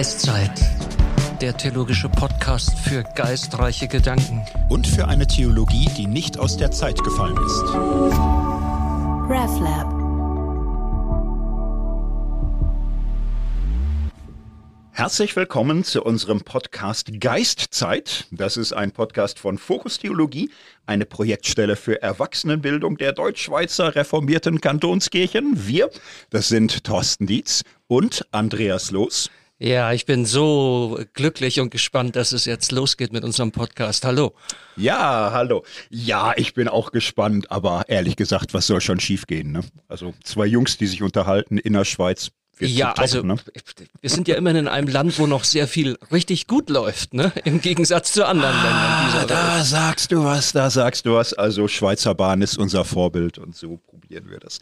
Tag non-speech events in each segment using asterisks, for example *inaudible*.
Geistzeit, der theologische Podcast für geistreiche Gedanken. Und für eine Theologie, die nicht aus der Zeit gefallen ist. RefLab. Herzlich willkommen zu unserem Podcast Geistzeit. Das ist ein Podcast von Fokus Theologie, eine Projektstelle für Erwachsenenbildung der Deutschschweizer reformierten Kantonskirchen. Wir, das sind Thorsten Dietz und Andreas Loos. Ja, ich bin so glücklich und gespannt, dass es jetzt losgeht mit unserem Podcast. Hallo. Ja, hallo. Ja, ich bin auch gespannt, aber ehrlich gesagt, was soll schon schiefgehen? Ne? Also zwei Jungs, die sich unterhalten in der Schweiz, ja, top, also ne? wir sind ja immerhin in einem Land, wo noch sehr viel richtig gut läuft, ne? Im Gegensatz zu anderen ah, Ländern Da Welt. sagst du was, da sagst du was. Also Schweizer Bahn ist unser Vorbild und so probieren wir das.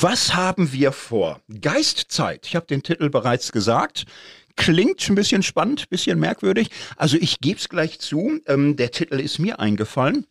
Was haben wir vor? Geistzeit. Ich habe den Titel bereits gesagt. Klingt ein bisschen spannend, bisschen merkwürdig. Also ich gebe es gleich zu. Ähm, der Titel ist mir eingefallen.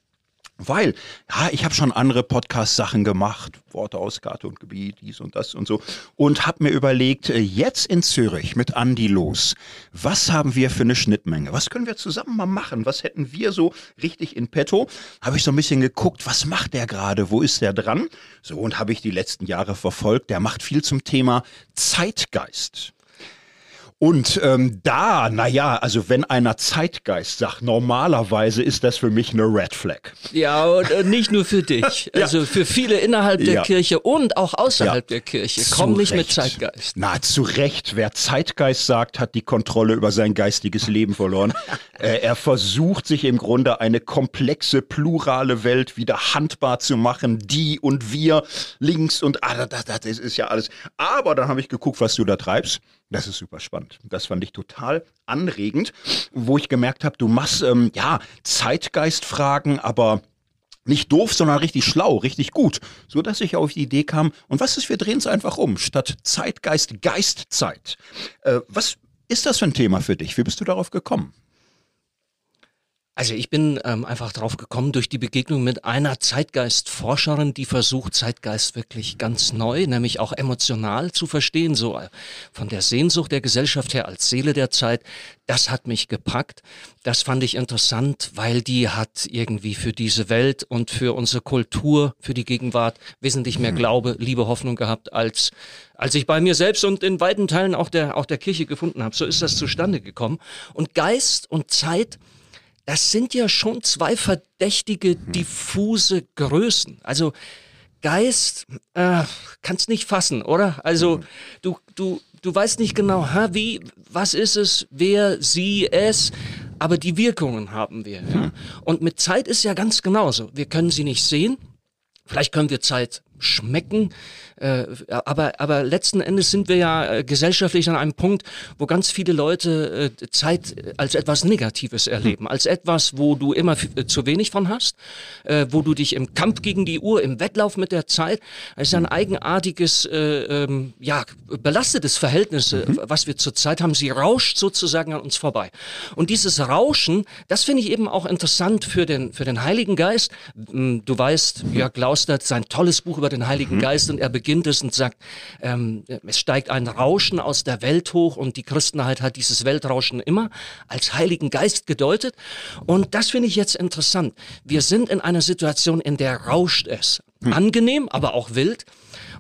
Weil, ja, ich habe schon andere Podcast-Sachen gemacht, Worte aus Karte und Gebiet, dies und das und so, und habe mir überlegt, äh, jetzt in Zürich mit Andi los, was haben wir für eine Schnittmenge? Was können wir zusammen mal machen? Was hätten wir so richtig in petto? Habe ich so ein bisschen geguckt, was macht der gerade? Wo ist der dran? So, und habe ich die letzten Jahre verfolgt. Der macht viel zum Thema Zeitgeist. Und ähm, da, naja, also wenn einer Zeitgeist sagt, normalerweise ist das für mich eine Red Flag. Ja, und äh, nicht nur für dich. *laughs* ja. Also für viele innerhalb der ja. Kirche und auch außerhalb ja. der Kirche. Komm nicht mit Zeitgeist. Na, zu Recht. Wer Zeitgeist sagt, hat die Kontrolle über sein geistiges Leben verloren. *laughs* äh, er versucht sich im Grunde eine komplexe, plurale Welt wieder handbar zu machen. Die und wir, links und ah, das, das ist ja alles. Aber dann habe ich geguckt, was du da treibst. Das ist super spannend. Das fand ich total anregend, wo ich gemerkt habe, du machst ähm, ja Zeitgeistfragen, aber nicht doof, sondern richtig schlau, richtig gut, so dass ich auf die Idee kam. Und was ist, wir drehen es einfach um, statt Zeitgeist Geistzeit. Äh, was ist das für ein Thema für dich? Wie bist du darauf gekommen? Also ich bin ähm, einfach drauf gekommen durch die Begegnung mit einer Zeitgeistforscherin, die versucht, Zeitgeist wirklich ganz neu, nämlich auch emotional zu verstehen, so äh, von der Sehnsucht der Gesellschaft her als Seele der Zeit. Das hat mich gepackt. Das fand ich interessant, weil die hat irgendwie für diese Welt und für unsere Kultur, für die Gegenwart wesentlich mehr mhm. Glaube, Liebe, Hoffnung gehabt, als, als ich bei mir selbst und in weiten Teilen auch der, auch der Kirche gefunden habe. So ist das zustande gekommen. Und Geist und Zeit, das sind ja schon zwei verdächtige, hm. diffuse Größen. Also Geist äh, kannst nicht fassen, oder? Also hm. du, du, du weißt nicht genau, ha, wie, was ist es, wer, sie, es, aber die Wirkungen haben wir. Ja? Hm. Und mit Zeit ist ja ganz genauso. Wir können sie nicht sehen. Vielleicht können wir Zeit schmecken, äh, aber, aber letzten Endes sind wir ja äh, gesellschaftlich an einem Punkt, wo ganz viele Leute äh, Zeit als etwas Negatives erleben, als etwas, wo du immer zu wenig von hast, wo du dich im Kampf gegen die Uhr, im Wettlauf mit der Zeit, es ist ein eigenartiges, ähm, ja, belastetes Verhältnis, mhm. was wir zurzeit haben. Sie rauscht sozusagen an uns vorbei. Und dieses Rauschen, das finde ich eben auch interessant für den, für den Heiligen Geist. Hm, du weißt, Jörg Laustert, sein tolles Buch über den Heiligen mhm. Geist und er beginnt beginnt es und sagt, ähm, es steigt ein Rauschen aus der Welt hoch und die Christenheit hat dieses Weltrauschen immer als Heiligen Geist gedeutet. Und das finde ich jetzt interessant. Wir sind in einer Situation, in der rauscht es. Hm. Angenehm, aber auch wild.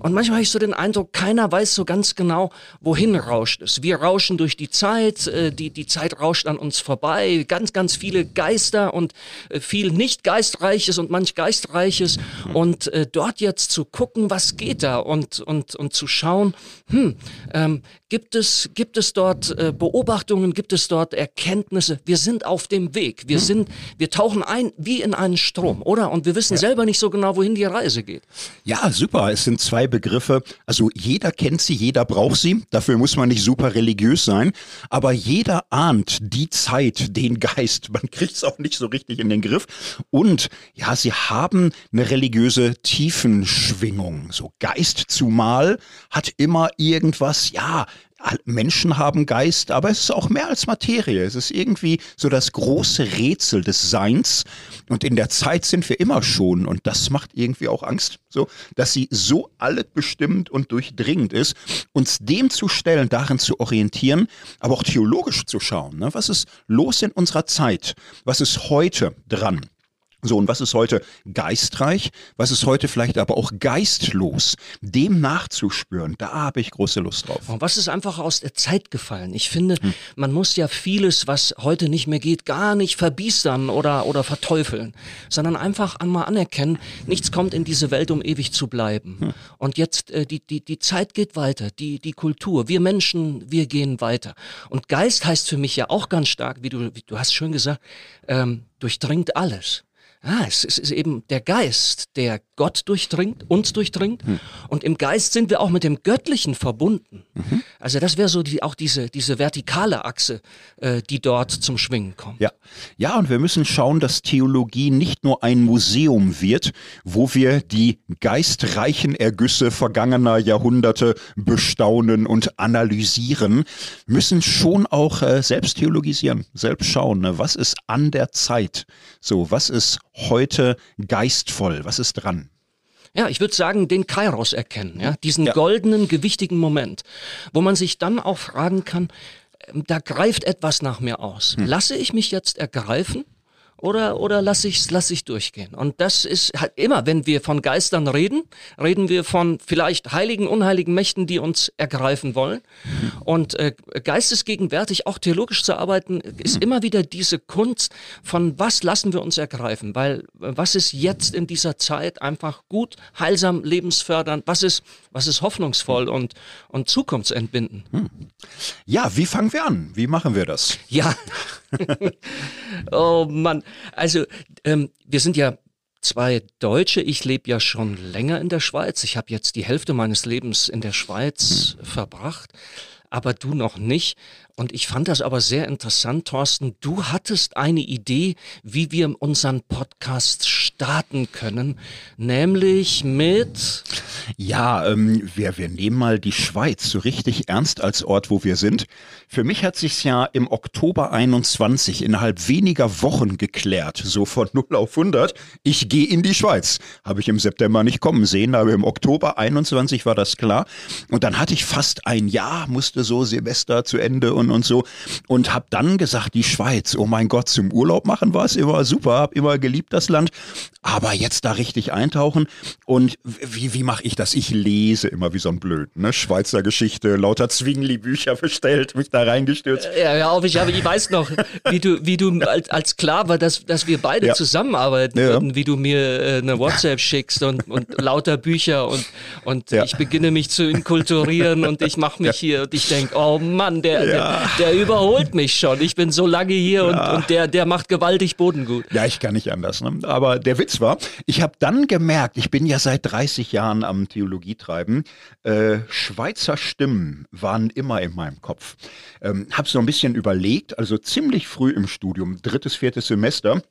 Und manchmal habe ich so den Eindruck, keiner weiß so ganz genau, wohin rauscht es. Wir rauschen durch die Zeit, äh, die, die Zeit rauscht an uns vorbei, ganz, ganz viele Geister und äh, viel nicht Geistreiches und manch Geistreiches. Und äh, dort jetzt zu gucken, was geht da und, und, und zu schauen, hm, ähm, gibt, es, gibt es dort äh, Beobachtungen, gibt es dort Erkenntnisse? Wir sind auf dem Weg. Wir sind, wir tauchen ein wie in einen Strom, oder? Und wir wissen ja. selber nicht so genau, wohin die Reise geht. Ja, super. Es sind zwei Begriffe. Also jeder kennt sie, jeder braucht sie. Dafür muss man nicht super religiös sein. Aber jeder ahnt die Zeit, den Geist. Man kriegt es auch nicht so richtig in den Griff. Und ja, sie haben eine religiöse Tiefenschwingung. So Geist zumal hat immer irgendwas, ja, Menschen haben Geist, aber es ist auch mehr als Materie. Es ist irgendwie so das große Rätsel des Seins. Und in der Zeit sind wir immer schon. Und das macht irgendwie auch Angst, so, dass sie so allbestimmt und durchdringend ist, uns dem zu stellen, darin zu orientieren, aber auch theologisch zu schauen. Ne? Was ist los in unserer Zeit? Was ist heute dran? So, und was ist heute geistreich? Was ist heute vielleicht aber auch geistlos? Dem nachzuspüren, da habe ich große Lust drauf. Und was ist einfach aus der Zeit gefallen? Ich finde, hm. man muss ja vieles, was heute nicht mehr geht, gar nicht verbiestern oder, oder verteufeln, sondern einfach einmal anerkennen, nichts kommt in diese Welt, um ewig zu bleiben. Hm. Und jetzt, äh, die, die, die Zeit geht weiter, die, die Kultur, wir Menschen, wir gehen weiter. Und Geist heißt für mich ja auch ganz stark, wie du, wie du hast schön gesagt, ähm, durchdringt alles. Ah, es ist eben der Geist, der Gott durchdringt, uns durchdringt. Hm. Und im Geist sind wir auch mit dem Göttlichen verbunden. Mhm. Also das wäre so die, auch diese, diese vertikale Achse, äh, die dort zum Schwingen kommt. Ja. ja, und wir müssen schauen, dass Theologie nicht nur ein Museum wird, wo wir die geistreichen Ergüsse vergangener Jahrhunderte bestaunen und analysieren, müssen schon auch äh, selbst theologisieren, selbst schauen, ne? was ist an der Zeit, so was ist heute geistvoll? Was ist dran? Ja, ich würde sagen, den Kairos erkennen, ja, diesen ja. goldenen, gewichtigen Moment, wo man sich dann auch fragen kann, ähm, da greift etwas nach mir aus. Hm. Lasse ich mich jetzt ergreifen oder, oder lasse ich es lass ich durchgehen? Und das ist halt immer, wenn wir von Geistern reden, reden wir von vielleicht heiligen, unheiligen Mächten, die uns ergreifen wollen. Und äh, geistesgegenwärtig, auch theologisch zu arbeiten, ist immer wieder diese Kunst von was lassen wir uns ergreifen? Weil äh, was ist jetzt in dieser Zeit einfach gut, heilsam, lebensfördernd? Was ist, was ist hoffnungsvoll und, und zukunftsentbindend? Hm. Ja, wie fangen wir an? Wie machen wir das? Ja. *laughs* oh Mann. Also, ähm, wir sind ja zwei Deutsche. Ich lebe ja schon länger in der Schweiz. Ich habe jetzt die Hälfte meines Lebens in der Schweiz verbracht, aber du noch nicht. Und ich fand das aber sehr interessant, Thorsten. Du hattest eine Idee, wie wir unseren Podcast starten können, nämlich mit. Ja, ähm, wir, wir nehmen mal die Schweiz so richtig ernst als Ort, wo wir sind. Für mich hat sich's ja im Oktober 21 innerhalb weniger Wochen geklärt, so von *laughs* 0 auf 100. Ich gehe in die Schweiz. Habe ich im September nicht kommen sehen, aber im Oktober 21 war das klar. Und dann hatte ich fast ein Jahr, musste so Semester zu Ende und und, und so. Und habe dann gesagt, die Schweiz, oh mein Gott, zum Urlaub machen war es immer super, habe immer geliebt das Land. Aber jetzt da richtig eintauchen und wie, wie mache ich das? Ich lese immer wie so ein Blöd, ne? Schweizer Geschichte, lauter Zwingli-Bücher *laughs* bestellt, mich da reingestürzt. Ja, ja, auf, ich, aber ich weiß noch, wie du, wie du als, als klar war, dass, dass wir beide ja. zusammenarbeiten ja. würden, wie du mir äh, eine WhatsApp schickst und, und lauter Bücher und, und ja. ich beginne mich zu inkulturieren und ich mache mich hier und ich denke, oh Mann, der, der, der überholt mich schon. Ich bin so lange hier und, und der, der macht gewaltig Bodengut. Ja, ich kann nicht anders. Ne? Aber der Witz war, ich habe dann gemerkt, ich bin ja seit 30 Jahren am Theologietreiben, äh, Schweizer Stimmen waren immer in meinem Kopf. Ähm, habe so ein bisschen überlegt, also ziemlich früh im Studium, drittes, viertes Semester,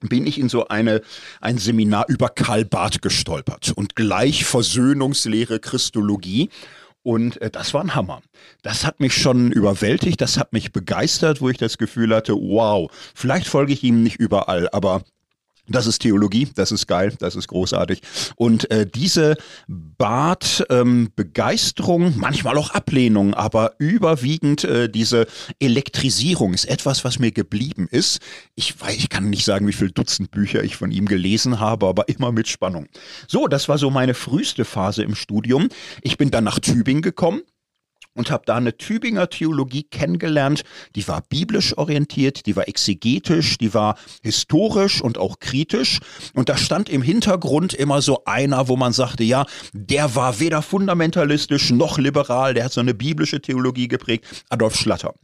bin ich in so eine, ein Seminar über Karl Barth gestolpert und gleich Versöhnungslehre Christologie. Und äh, das war ein Hammer. Das hat mich schon überwältigt, das hat mich begeistert, wo ich das Gefühl hatte, wow, vielleicht folge ich ihm nicht überall, aber das ist Theologie, das ist geil, das ist großartig. Und äh, diese Bad-Begeisterung, ähm, manchmal auch Ablehnung, aber überwiegend äh, diese Elektrisierung ist etwas, was mir geblieben ist. Ich weiß, ich kann nicht sagen, wie viele Dutzend Bücher ich von ihm gelesen habe, aber immer mit Spannung. So, das war so meine früheste Phase im Studium. Ich bin dann nach Tübingen gekommen und habe da eine Tübinger Theologie kennengelernt, die war biblisch orientiert, die war exegetisch, die war historisch und auch kritisch und da stand im Hintergrund immer so einer, wo man sagte, ja, der war weder fundamentalistisch noch liberal, der hat so eine biblische Theologie geprägt, Adolf Schlatter.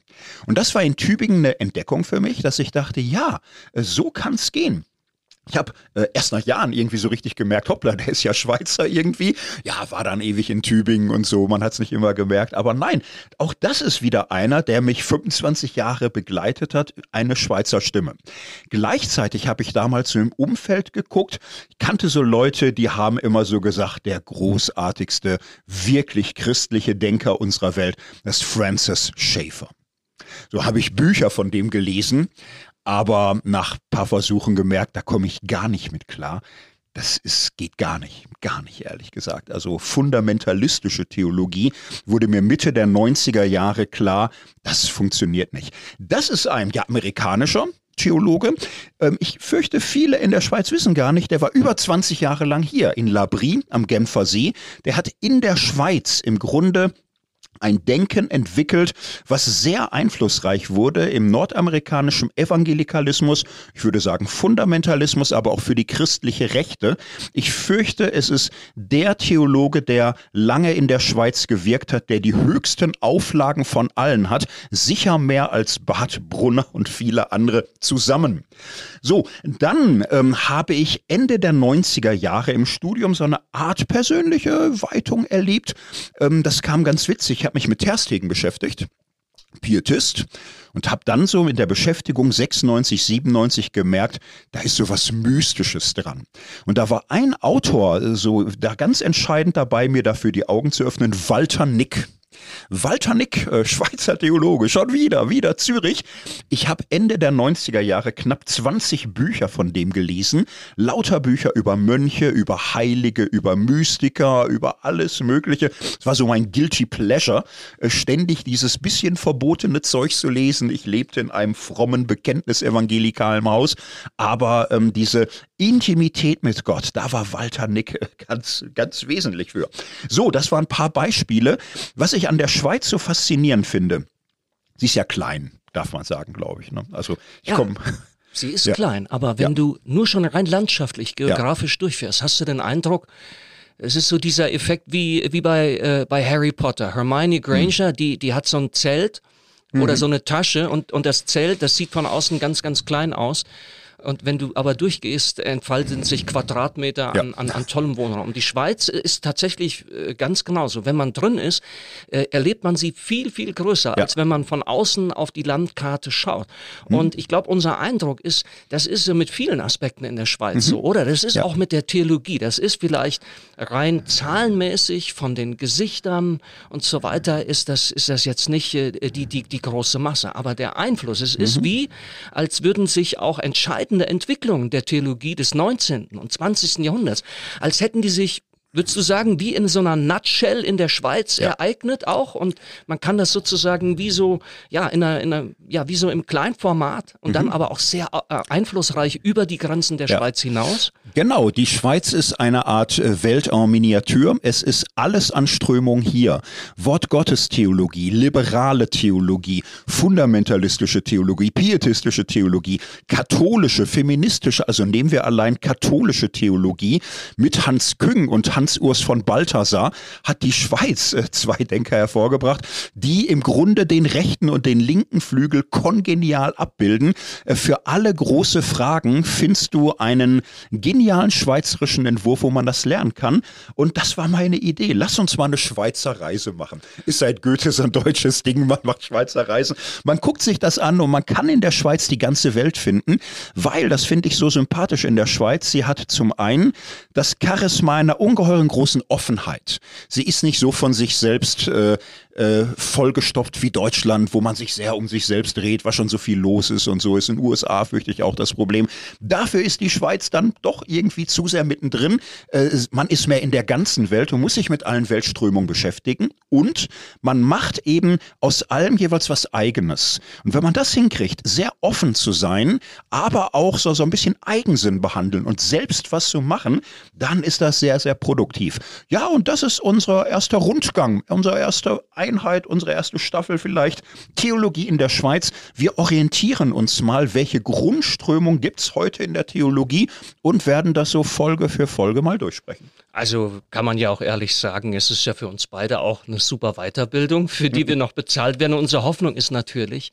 Und das war in Tübingen eine Entdeckung für mich, dass ich dachte, ja, so kann's gehen. Ich habe äh, erst nach Jahren irgendwie so richtig gemerkt, hoppla, der ist ja Schweizer irgendwie. Ja, war dann ewig in Tübingen und so, man hat es nicht immer gemerkt. Aber nein, auch das ist wieder einer, der mich 25 Jahre begleitet hat, eine Schweizer Stimme. Gleichzeitig habe ich damals so im Umfeld geguckt, ich kannte so Leute, die haben immer so gesagt, der großartigste, wirklich christliche Denker unserer Welt, das ist Francis Schaeffer. So habe ich Bücher von dem gelesen, aber nach paar Versuchen gemerkt, da komme ich gar nicht mit klar. Das ist, geht gar nicht, gar nicht, ehrlich gesagt. Also fundamentalistische Theologie wurde mir Mitte der 90er Jahre klar, das funktioniert nicht. Das ist ein ja, amerikanischer Theologe. Ähm, ich fürchte, viele in der Schweiz wissen gar nicht, der war über 20 Jahre lang hier in Labrie am Genfer See. Der hat in der Schweiz im Grunde ein Denken entwickelt, was sehr einflussreich wurde im nordamerikanischen Evangelikalismus, ich würde sagen Fundamentalismus, aber auch für die christliche Rechte. Ich fürchte, es ist der Theologe, der lange in der Schweiz gewirkt hat, der die höchsten Auflagen von allen hat, sicher mehr als Bart Brunner und viele andere zusammen. So, dann ähm, habe ich Ende der 90er Jahre im Studium so eine Art persönliche Weitung erlebt. Ähm, das kam ganz witzig. Ich habe mich mit Terstegen beschäftigt. Pietist und habe dann so in der Beschäftigung 96, 97 gemerkt, da ist so was Mystisches dran. Und da war ein Autor äh, so da ganz entscheidend dabei, mir dafür die Augen zu öffnen, Walter Nick. Walter Nick, äh, Schweizer Theologe, schon wieder, wieder Zürich. Ich habe Ende der 90er Jahre knapp 20 Bücher von dem gelesen. Lauter Bücher über Mönche, über Heilige, über Mystiker, über alles Mögliche. Es war so mein Guilty Pleasure, äh, ständig dieses bisschen verbotene Zeug zu lesen. Ich lebte in einem frommen Bekenntnis-evangelikalen Haus, aber ähm, diese Intimität mit Gott, da war Walter Nick ganz, ganz wesentlich für. So, das waren ein paar Beispiele. Was ich an der Schweiz so faszinierend finde, sie ist ja klein, darf man sagen, glaube ich. Ne? Also ich Ja. komme. Sie ist *laughs* Ja. klein, aber wenn Ja. du nur schon rein landschaftlich, geografisch durchfährst, hast du den Eindruck, es ist so dieser Effekt wie, wie bei, äh, bei Harry Potter. Hermione Granger, die, die hat so ein Zelt oder so eine Tasche und, und das Zelt, das sieht von außen ganz, ganz klein aus. Und wenn du aber durchgehst, entfalten sich Quadratmeter an, Ja. an, an tollem Wohnraum. Die Schweiz ist tatsächlich äh, ganz genauso. Wenn man drin ist, äh, erlebt man sie viel, viel größer, als wenn man von außen auf die Landkarte schaut. Mhm. Und ich glaube, unser Eindruck ist, das ist so mit vielen Aspekten in der Schweiz so, oder? Das ist Mhm. Ja. auch mit der Theologie. Das ist vielleicht rein zahlenmäßig von den Gesichtern und so weiter, ist das, ist das jetzt nicht äh, die, die, die große Masse. Aber der Einfluss, es Mhm. ist wie, als würden sich auch entscheidende Entwicklungen der Theologie des 19. und 20. Jahrhunderts, als hätten die sich Würdest du sagen, wie in so einer Nutshell in der Schweiz Ja. ereignet auch? Und man kann das sozusagen wie so, ja, in einer, in einer ja, wie so im Kleinformat und dann aber auch sehr äh, einflussreich über die Grenzen der Ja. Schweiz hinaus? Genau, die Schweiz ist eine Art äh, Welt en Miniatur. Es ist alles an Strömung hier. Wortgottestheologie, liberale Theologie, fundamentalistische Theologie, pietistische Theologie, katholische, feministische, also nehmen wir allein katholische Theologie mit Hans Küng und Hans-Urs von Balthasar hat die Schweiz äh, zwei Denker hervorgebracht, die im Grunde den rechten und den linken Flügel kongenial abbilden. Äh, für alle große Fragen findest du einen genialen schweizerischen Entwurf, wo man das lernen kann. Und das war meine Idee. Lass uns mal eine Schweizer Reise machen. Ist seit Goethe so ein deutsches Ding, man macht Schweizer Reisen. Man guckt sich das an und man kann in der Schweiz die ganze Welt finden, weil, das finde ich so sympathisch in der Schweiz, sie hat zum einen das Charisma einer ungeheuren großen Offenheit. Sie ist nicht so von sich selbst äh, äh, vollgestopft wie Deutschland, wo man sich sehr um sich selbst dreht, was schon so viel los ist und so ist. In den USA fürchte ich auch das Problem. Dafür ist die Schweiz dann doch irgendwie zu sehr mittendrin. Äh, man ist mehr in der ganzen Welt und muss sich mit allen Weltströmungen beschäftigen. Und man macht eben aus allem jeweils was Eigenes. Und wenn man das hinkriegt, sehr offen zu sein, aber auch so, so ein bisschen Eigensinn behandeln und selbst was zu machen, dann ist das sehr, sehr produktiv. Ja, und das ist unser erster Rundgang, unsere erste Einheit, unsere erste Staffel vielleicht. Theologie in der Schweiz. Wir orientieren uns mal, welche Grundströmung gibt's heute in der Theologie und werden das so Folge für Folge mal durchsprechen. Also kann man ja auch ehrlich sagen, es ist ja für uns beide auch eine super Weiterbildung, für die wir noch bezahlt werden. unsere Hoffnung ist natürlich,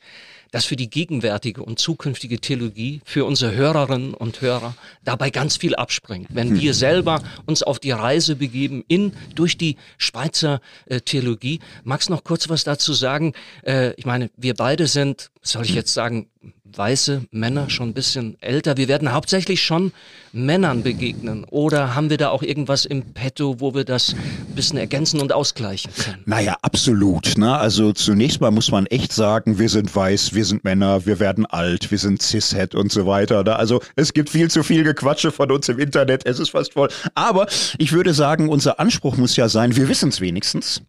dass für die gegenwärtige und zukünftige Theologie, für unsere Hörerinnen und Hörer dabei ganz viel abspringt. Wenn wir selber uns auf die Reise begeben in, durch die Schweizer äh, Theologie. Magst noch kurz was dazu sagen? Äh, ich meine, wir beide sind, soll ich jetzt sagen, weiße Männer, schon ein bisschen älter. Wir werden hauptsächlich schon Männern begegnen. Oder haben wir da auch irgendwas im Petto, wo wir das ein bisschen ergänzen und ausgleichen können? Naja, absolut. Ne? Also zunächst mal muss man echt sagen, wir sind weiß, wir sind Männer, wir werden alt, wir sind cishet und so weiter. Ne? Also es gibt viel zu viel Gequatsche von uns im Internet, es ist fast voll. Aber ich würde sagen, unser Anspruch muss ja sein, wir wissen es wenigstens.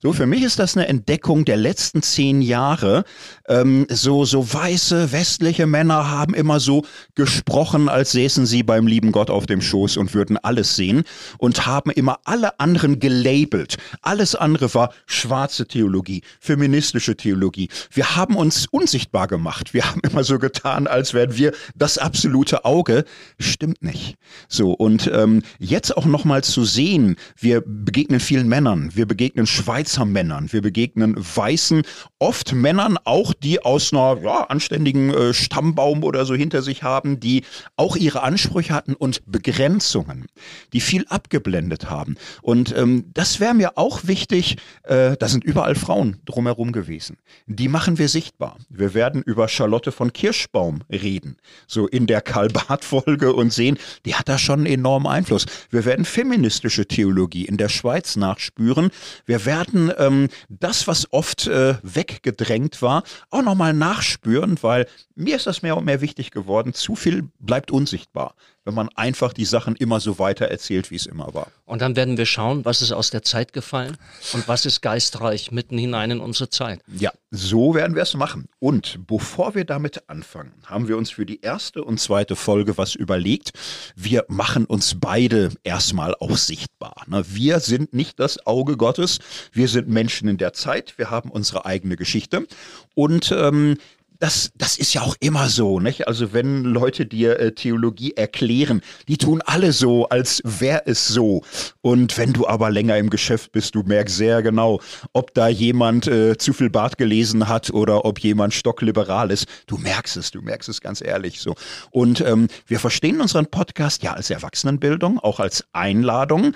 So, für mich ist das eine Entdeckung der letzten zehn Jahre. Ähm, so, so weiße westliche Männer haben immer so gesprochen, als säßen sie beim lieben Gott auf dem Schoß und würden alles sehen und haben immer alle anderen gelabelt. Alles andere war schwarze Theologie, feministische Theologie. Wir haben uns unsichtbar gemacht. Wir haben immer so getan, als wären wir das absolute Auge. Stimmt nicht. So, und ähm, jetzt auch nochmal zu sehen, wir begegnen vielen Männern, wir begegnen Schweizer Schweizer Männern. Wir begegnen weißen, oft Männern auch, die aus einer ja, anständigen äh, Stammbaum oder so hinter sich haben, die auch ihre Ansprüche hatten und Begrenzungen, die viel abgeblendet haben. Und ähm, das wäre mir auch wichtig, äh, da sind überall Frauen drumherum gewesen. Die machen wir sichtbar. Wir werden über Charlotte von Kirschbaum reden, so in der Karl-Barth-Folge und sehen, die hat da schon einen enormen Einfluss. Wir werden feministische Theologie in der Schweiz nachspüren. Wir werden sollten ähm, das, was oft äh, weggedrängt war, auch nochmal nachspüren, weil mir ist das mehr und mehr wichtig geworden. Zu viel bleibt unsichtbar, wenn man einfach die Sachen immer so weiter erzählt, wie es immer war. Und dann werden wir schauen, was ist aus der Zeit gefallen und was ist geistreich mitten hinein in unsere Zeit. Ja, so werden wir es machen. Und bevor wir damit anfangen, haben wir uns für die erste und zweite Folge was überlegt. Wir machen uns beide erstmal auch sichtbar. Ne? Wir sind nicht das Auge Gottes. Wir sind Menschen in der Zeit. Wir haben unsere eigene Geschichte. Und ähm, das, das ist ja auch immer so, nicht? Also wenn Leute dir äh, Theologie erklären, die tun alle so, als wäre es so. Und wenn du aber länger im Geschäft bist, du merkst sehr genau, ob da jemand äh, zu viel Bart gelesen hat oder ob jemand stockliberal ist. Du merkst es, du merkst es ganz ehrlich so. Und ähm, wir verstehen unseren Podcast ja als Erwachsenenbildung, auch als Einladung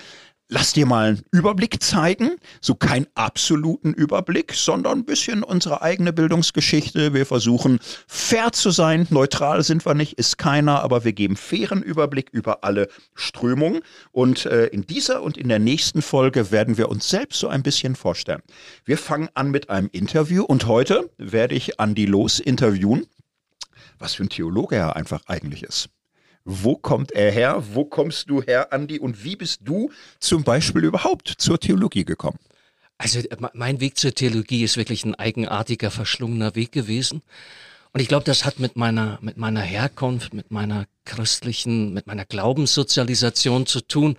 lass dir mal einen Überblick zeigen, so keinen absoluten Überblick, sondern ein bisschen unsere eigene Bildungsgeschichte. Wir versuchen fair zu sein, neutral sind wir nicht, ist keiner, aber wir geben fairen Überblick über alle Strömungen. Und äh, in dieser und in der nächsten Folge werden wir uns selbst so ein bisschen vorstellen. Wir fangen an mit einem Interview und heute werde ich Andi Los interviewen, was für ein Theologe er einfach eigentlich ist. Wo kommt er her? Wo kommst du her, Andi? Und wie bist du zum Beispiel überhaupt zur Theologie gekommen? Also äh, mein Weg zur Theologie ist wirklich ein eigenartiger, verschlungener Weg gewesen. Und ich glaube, das hat mit meiner, mit meiner Herkunft, mit meiner christlichen, mit meiner Glaubenssozialisation zu tun.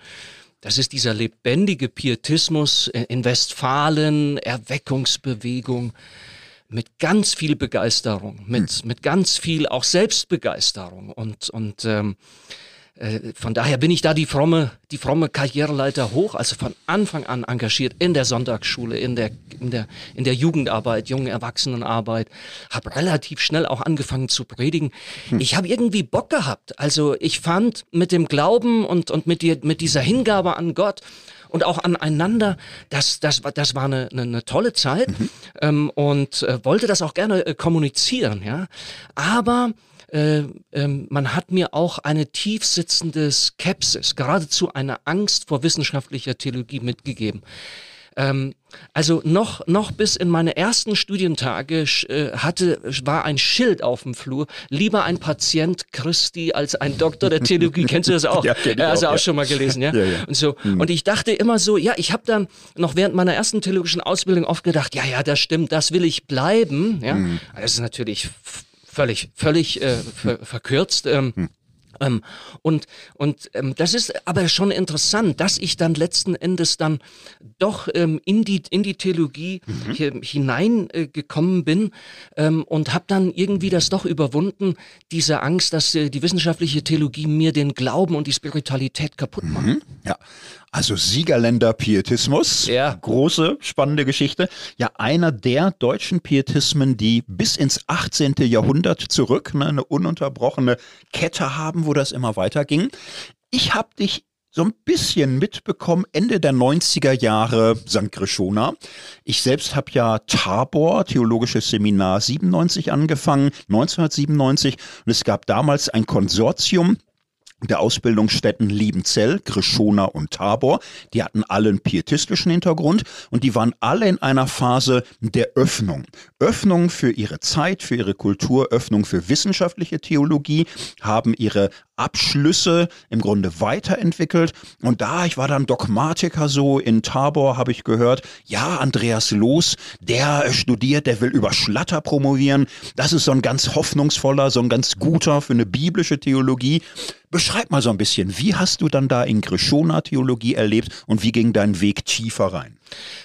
Das ist dieser lebendige Pietismus in Westfalen, Erweckungsbewegung, mit ganz viel Begeisterung, mit, hm. mit ganz viel auch Selbstbegeisterung. Und, und ähm, äh, von daher bin ich da die fromme, die fromme Karriereleiter hoch, also von Anfang an engagiert in der Sonntagsschule, in der, in der, in der Jugendarbeit, jungen Erwachsenenarbeit, habe relativ schnell auch angefangen zu predigen. Hm. Ich habe irgendwie Bock gehabt. Also ich fand mit dem Glauben und, und mit, die, mit dieser Hingabe an Gott und auch aneinander. Das, das, das war eine, eine, eine tolle Zeit mhm. ähm, und äh, wollte das auch gerne äh, kommunizieren. Ja, aber äh, ähm, man hat mir auch eine tief sitzende Skepsis, geradezu eine Angst vor wissenschaftlicher Theologie mitgegeben. Ähm, also noch, noch bis in meine ersten Studientage äh, hatte, war ein Schild auf dem Flur, lieber ein Patient Christi als ein Doktor der Theologie. *laughs* Kennst du das auch? Ja, kenn ich also auch, auch ja. schon mal gelesen, ja? *laughs* ja, ja. Und so. Hm. Und ich dachte immer so, ja, ich habe dann noch während meiner ersten theologischen Ausbildung oft gedacht, ja, ja, das stimmt, das will ich bleiben. Ja? Hm. Das ist natürlich völlig, völlig äh, ver verkürzt. Ähm, hm. Ähm, und und ähm, das ist aber schon interessant, dass ich dann letzten Endes dann doch ähm, in, die, in die Theologie mhm. hineingekommen äh, bin ähm, und habe dann irgendwie das doch überwunden, diese Angst, dass äh, die wissenschaftliche Theologie mir den Glauben und die Spiritualität kaputt macht. Mhm. Ja, Also Siegerländer Pietismus, Ja. große, spannende Geschichte. Ja, einer der deutschen Pietismen, die bis ins 18. Jahrhundert zurück ne, eine ununterbrochene Kette haben, wo das immer weiterging. Ich habe dich so ein bisschen mitbekommen, Ende der 90er Jahre St. Krishona. Ich selbst habe ja Tabor, Theologisches Seminar 97 angefangen, 1997. Und es gab damals ein Konsortium, der Ausbildungsstätten Liebenzell, Krishona und Tabor. Die hatten alle einen pietistischen Hintergrund und die waren alle in einer Phase der Öffnung. Öffnung für ihre Zeit, für ihre Kultur, Öffnung für wissenschaftliche Theologie, haben ihre Abschlüsse im Grunde weiterentwickelt. Und da, ich war dann Dogmatiker so in Tabor, habe ich gehört, ja, Andreas Loos, der studiert, der will über Schlatter promovieren. Das ist so ein ganz hoffnungsvoller, so ein ganz guter für eine biblische Theologie. Beschreib mal so ein bisschen, wie hast du dann da in Krishona Theologie erlebt und wie ging dein Weg tiefer rein?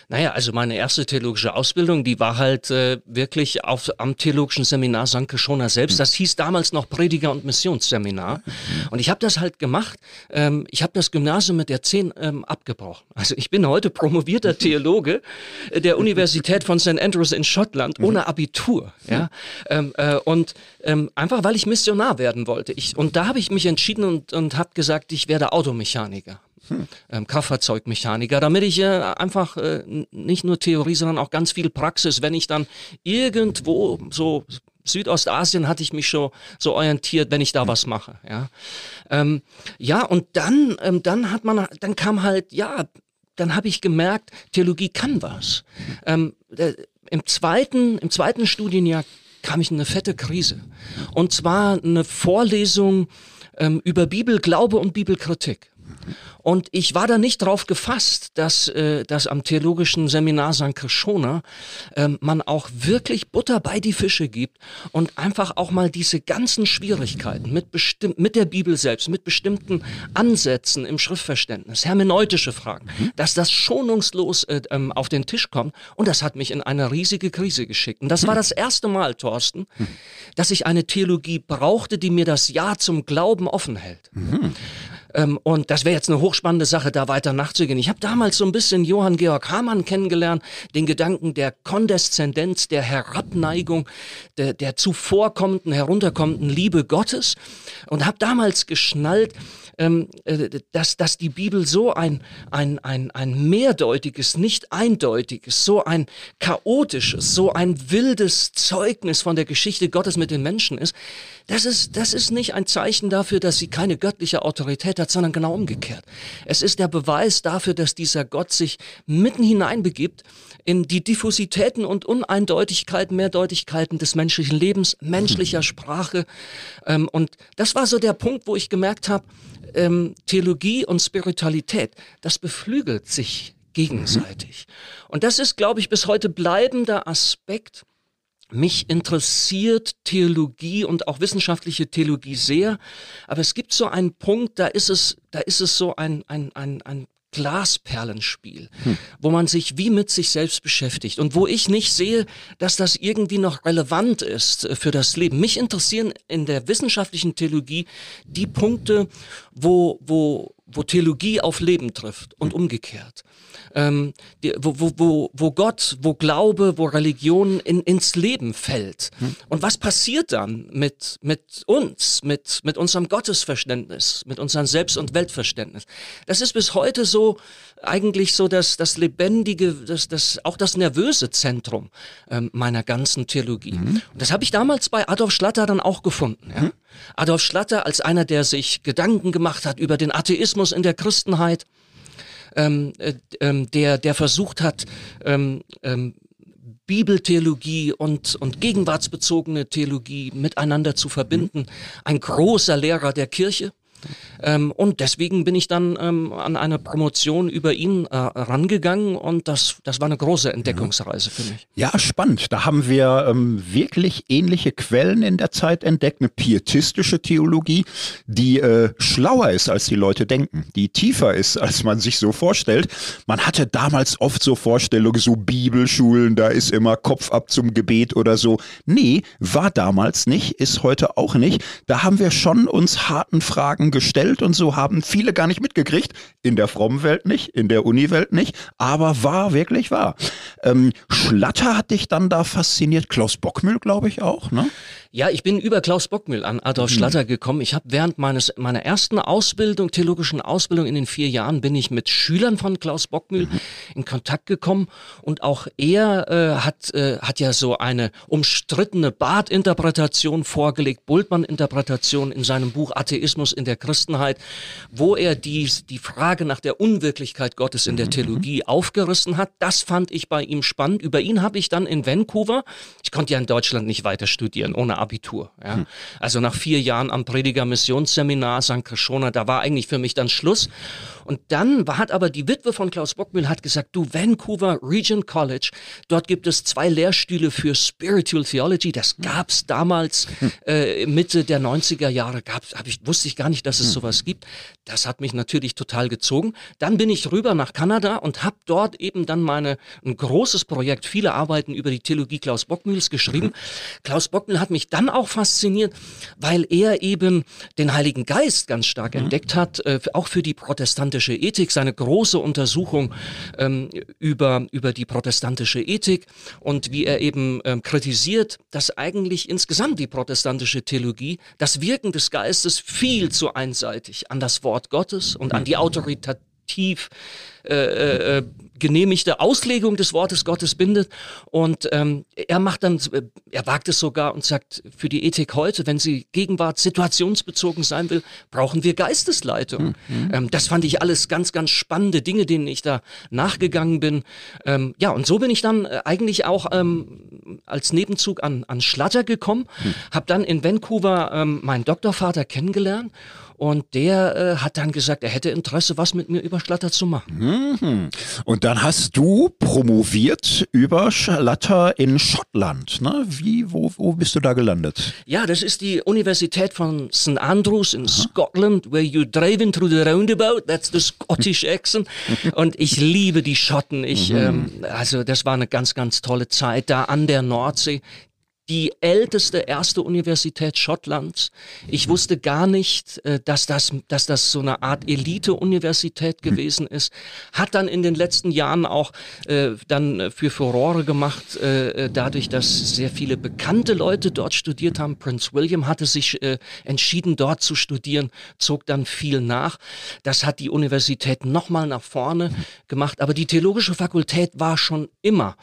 Naja, also meine erste theologische Ausbildung, die war halt äh, wirklich auf, am theologischen Seminar St. Krishona selbst. Das hieß damals noch Prediger- und Missionsseminar. Und ich habe das halt gemacht. Ähm, ich habe das Gymnasium mit der 10 ähm, abgebrochen. Also ich bin heute promovierter *laughs* Theologe äh, der Universität von St. Andrews in Schottland ohne Abitur. Ja? Ähm, äh, und ähm, einfach, weil ich Missionar werden wollte. Ich, und da habe ich mich entschieden und, und habe gesagt, ich werde Automechaniker ähm, Kraftfahrzeugmechaniker, damit ich äh, einfach äh, nicht nur Theorie, sondern auch ganz viel Praxis, wenn ich dann irgendwo so Südostasien hatte ich mich schon so orientiert, wenn ich da was mache, ja. Ähm, ja, und dann, ähm, dann hat man, dann kam halt, ja, dann habe ich gemerkt, Theologie kann was. Ähm, äh, Im zweiten, im zweiten Studienjahr kam ich in eine fette Krise. Und zwar eine Vorlesung ähm, über Bibel, Glaube und Bibelkritik. Und ich war da nicht drauf gefasst, dass, äh, dass am theologischen Seminar St. Krishona ähm, man auch wirklich Butter bei die Fische gibt und einfach auch mal diese ganzen Schwierigkeiten mit, bestimm mit der Bibel selbst, mit bestimmten Ansätzen im Schriftverständnis, hermeneutische Fragen, dass das schonungslos äh, ähm, auf den Tisch kommt. Und das hat mich in eine riesige Krise geschickt. Und das war das erste Mal, Thorsten, dass ich eine Theologie brauchte, die mir das Ja zum Glauben offen hält. Ähm, und das wäre jetzt eine hochspannende Sache, da weiter nachzugehen. Ich habe damals so ein bisschen Johann Georg Hamann kennengelernt, den Gedanken der Kondeszendenz, der Herabneigung, der, der zuvorkommenden, herunterkommenden Liebe Gottes und habe damals geschnallt, ähm, äh, dass, dass die Bibel so ein, ein, ein, ein mehrdeutiges, nicht eindeutiges, so ein chaotisches, so ein wildes Zeugnis von der Geschichte Gottes mit den Menschen ist, das ist, das ist nicht ein Zeichen dafür, dass sie keine göttliche Autorität hat, sondern genau umgekehrt. Es ist der Beweis dafür, dass dieser Gott sich mitten hineinbegibt in die Diffusitäten und Uneindeutigkeiten, Mehrdeutigkeiten des menschlichen Lebens, menschlicher *laughs* Sprache. Ähm, und das war so der Punkt, wo ich gemerkt habe, ähm, Theologie und Spiritualität, das beflügelt sich gegenseitig. Und das ist, glaube ich, bis heute bleibender Aspekt. Mich interessiert Theologie und auch wissenschaftliche Theologie sehr, aber es gibt so einen Punkt, da ist es, da ist es so ein, ein, ein, ein Glasperlenspiel, wo man sich wie mit sich selbst beschäftigt und wo ich nicht sehe, dass das irgendwie noch relevant ist äh, für das Leben. Mich interessieren in der wissenschaftlichen Theologie die Punkte, wo, wo, wo Theologie auf Leben trifft und umgekehrt. Ähm, die, wo, wo, wo, wo Gott, wo Glaube, wo Religion in, ins Leben fällt. Und was passiert dann mit, mit uns, mit, mit unserem Gottesverständnis, mit unserem Selbst- und Weltverständnis? Das ist bis heute so eigentlich so das, das lebendige, das, das, auch das nervöse Zentrum ähm, meiner ganzen Theologie. Und das habe ich damals bei Adolf Schlatter dann auch gefunden. Ja? Adolf Schlatter als einer, der sich Gedanken gemacht hat über den Atheismus in der Christenheit, ähm, äh, ähm, der, der versucht hat, ähm, ähm, Bibeltheologie und, und gegenwartsbezogene Theologie miteinander zu verbinden. Ein großer Lehrer der Kirche. Ähm, und deswegen bin ich dann ähm, an eine Promotion über ihn äh, rangegangen und das, das war eine große Entdeckungsreise für mich. Ja, spannend. Da haben wir ähm, wirklich ähnliche Quellen in der Zeit entdeckt. Eine pietistische Theologie, die äh, schlauer ist, als die Leute denken, die tiefer ist, als man sich so vorstellt. Man hatte damals oft so Vorstellungen, so Bibelschulen, da ist immer Kopf ab zum Gebet oder so. Nee, war damals nicht, ist heute auch nicht. Da haben wir schon uns harten Fragen Gestellt und so haben viele gar nicht mitgekriegt. In der frommen Welt nicht, in der Uni-Welt nicht, aber war wirklich wahr. Ähm, Schlatter hat dich dann da fasziniert, Klaus Bockmühl, glaube ich auch, ne? Ja, ich bin über Klaus Bockmühl an Adolf mhm. Schlatter gekommen. Ich habe während meines meiner ersten Ausbildung, theologischen Ausbildung in den vier Jahren, bin ich mit Schülern von Klaus Bockmühl mhm. in Kontakt gekommen und auch er äh, hat äh, hat ja so eine umstrittene Barth-Interpretation vorgelegt, Bultmann-Interpretation in seinem Buch Atheismus in der Christenheit, wo er die die Frage nach der Unwirklichkeit Gottes in der mhm. Theologie aufgerissen hat. Das fand ich bei ihm spannend. Über ihn habe ich dann in Vancouver, ich konnte ja in Deutschland nicht weiter studieren ohne Abitur. Ja. Hm. Also nach vier Jahren am Prediger Missionsseminar St. Krishona, da war eigentlich für mich dann Schluss. Und dann hat aber die Witwe von Klaus Bockmühl hat gesagt, du Vancouver Regent College, dort gibt es zwei Lehrstühle für Spiritual Theology. Das gab es damals äh, Mitte der 90er Jahre. Gab's, hab ich, wusste ich gar nicht, dass es sowas gibt. Das hat mich natürlich total gezogen. Dann bin ich rüber nach Kanada und habe dort eben dann meine ein großes Projekt, viele Arbeiten über die Theologie Klaus Bockmühls geschrieben. Mhm. Klaus Bockmühl hat mich dann auch fasziniert, weil er eben den Heiligen Geist ganz stark mhm. entdeckt hat, äh, auch für die protestantische Ethik, seine große Untersuchung ähm, über, über die protestantische Ethik und wie er eben ähm, kritisiert, dass eigentlich insgesamt die protestantische Theologie das Wirken des Geistes viel zu einseitig an das Wort Gottes und an die autoritativ äh, äh, genehmigte Auslegung des Wortes Gottes bindet. Und ähm, er macht dann, er wagt es sogar und sagt, für die Ethik heute, wenn sie Gegenwart situationsbezogen sein will, brauchen wir Geistesleitung. Mhm. Ähm, das fand ich alles ganz, ganz spannende Dinge, denen ich da nachgegangen bin. Ähm, ja, und so bin ich dann äh, eigentlich auch ähm, als Nebenzug an, an Schlatter gekommen, mhm. habe dann in Vancouver ähm, meinen Doktorvater kennengelernt und der äh, hat dann gesagt, er hätte Interesse, was mit mir über Schlatter zu machen. Mhm. Und dann hast du promoviert über Schlatter in Schottland. Ne? Wie, wo, wo bist du da gelandet? Ja, das ist die Universität von St. Andrews in Aha. Scotland, where you're driving through the roundabout. That's the Scottish *laughs* accent. Und ich liebe die Schotten. Ich, mhm. ähm, also das war eine ganz, ganz tolle Zeit da an der Nordsee die älteste erste Universität Schottlands. Ich wusste gar nicht, äh, dass das, dass das so eine Art Elite-Universität gewesen ist. Hat dann in den letzten Jahren auch äh, dann für Furore gemacht, äh, äh, dadurch, dass sehr viele bekannte Leute dort studiert haben. Prince William hatte sich äh, entschieden, dort zu studieren, zog dann viel nach. Das hat die Universität nochmal nach vorne gemacht. Aber die theologische Fakultät war schon immer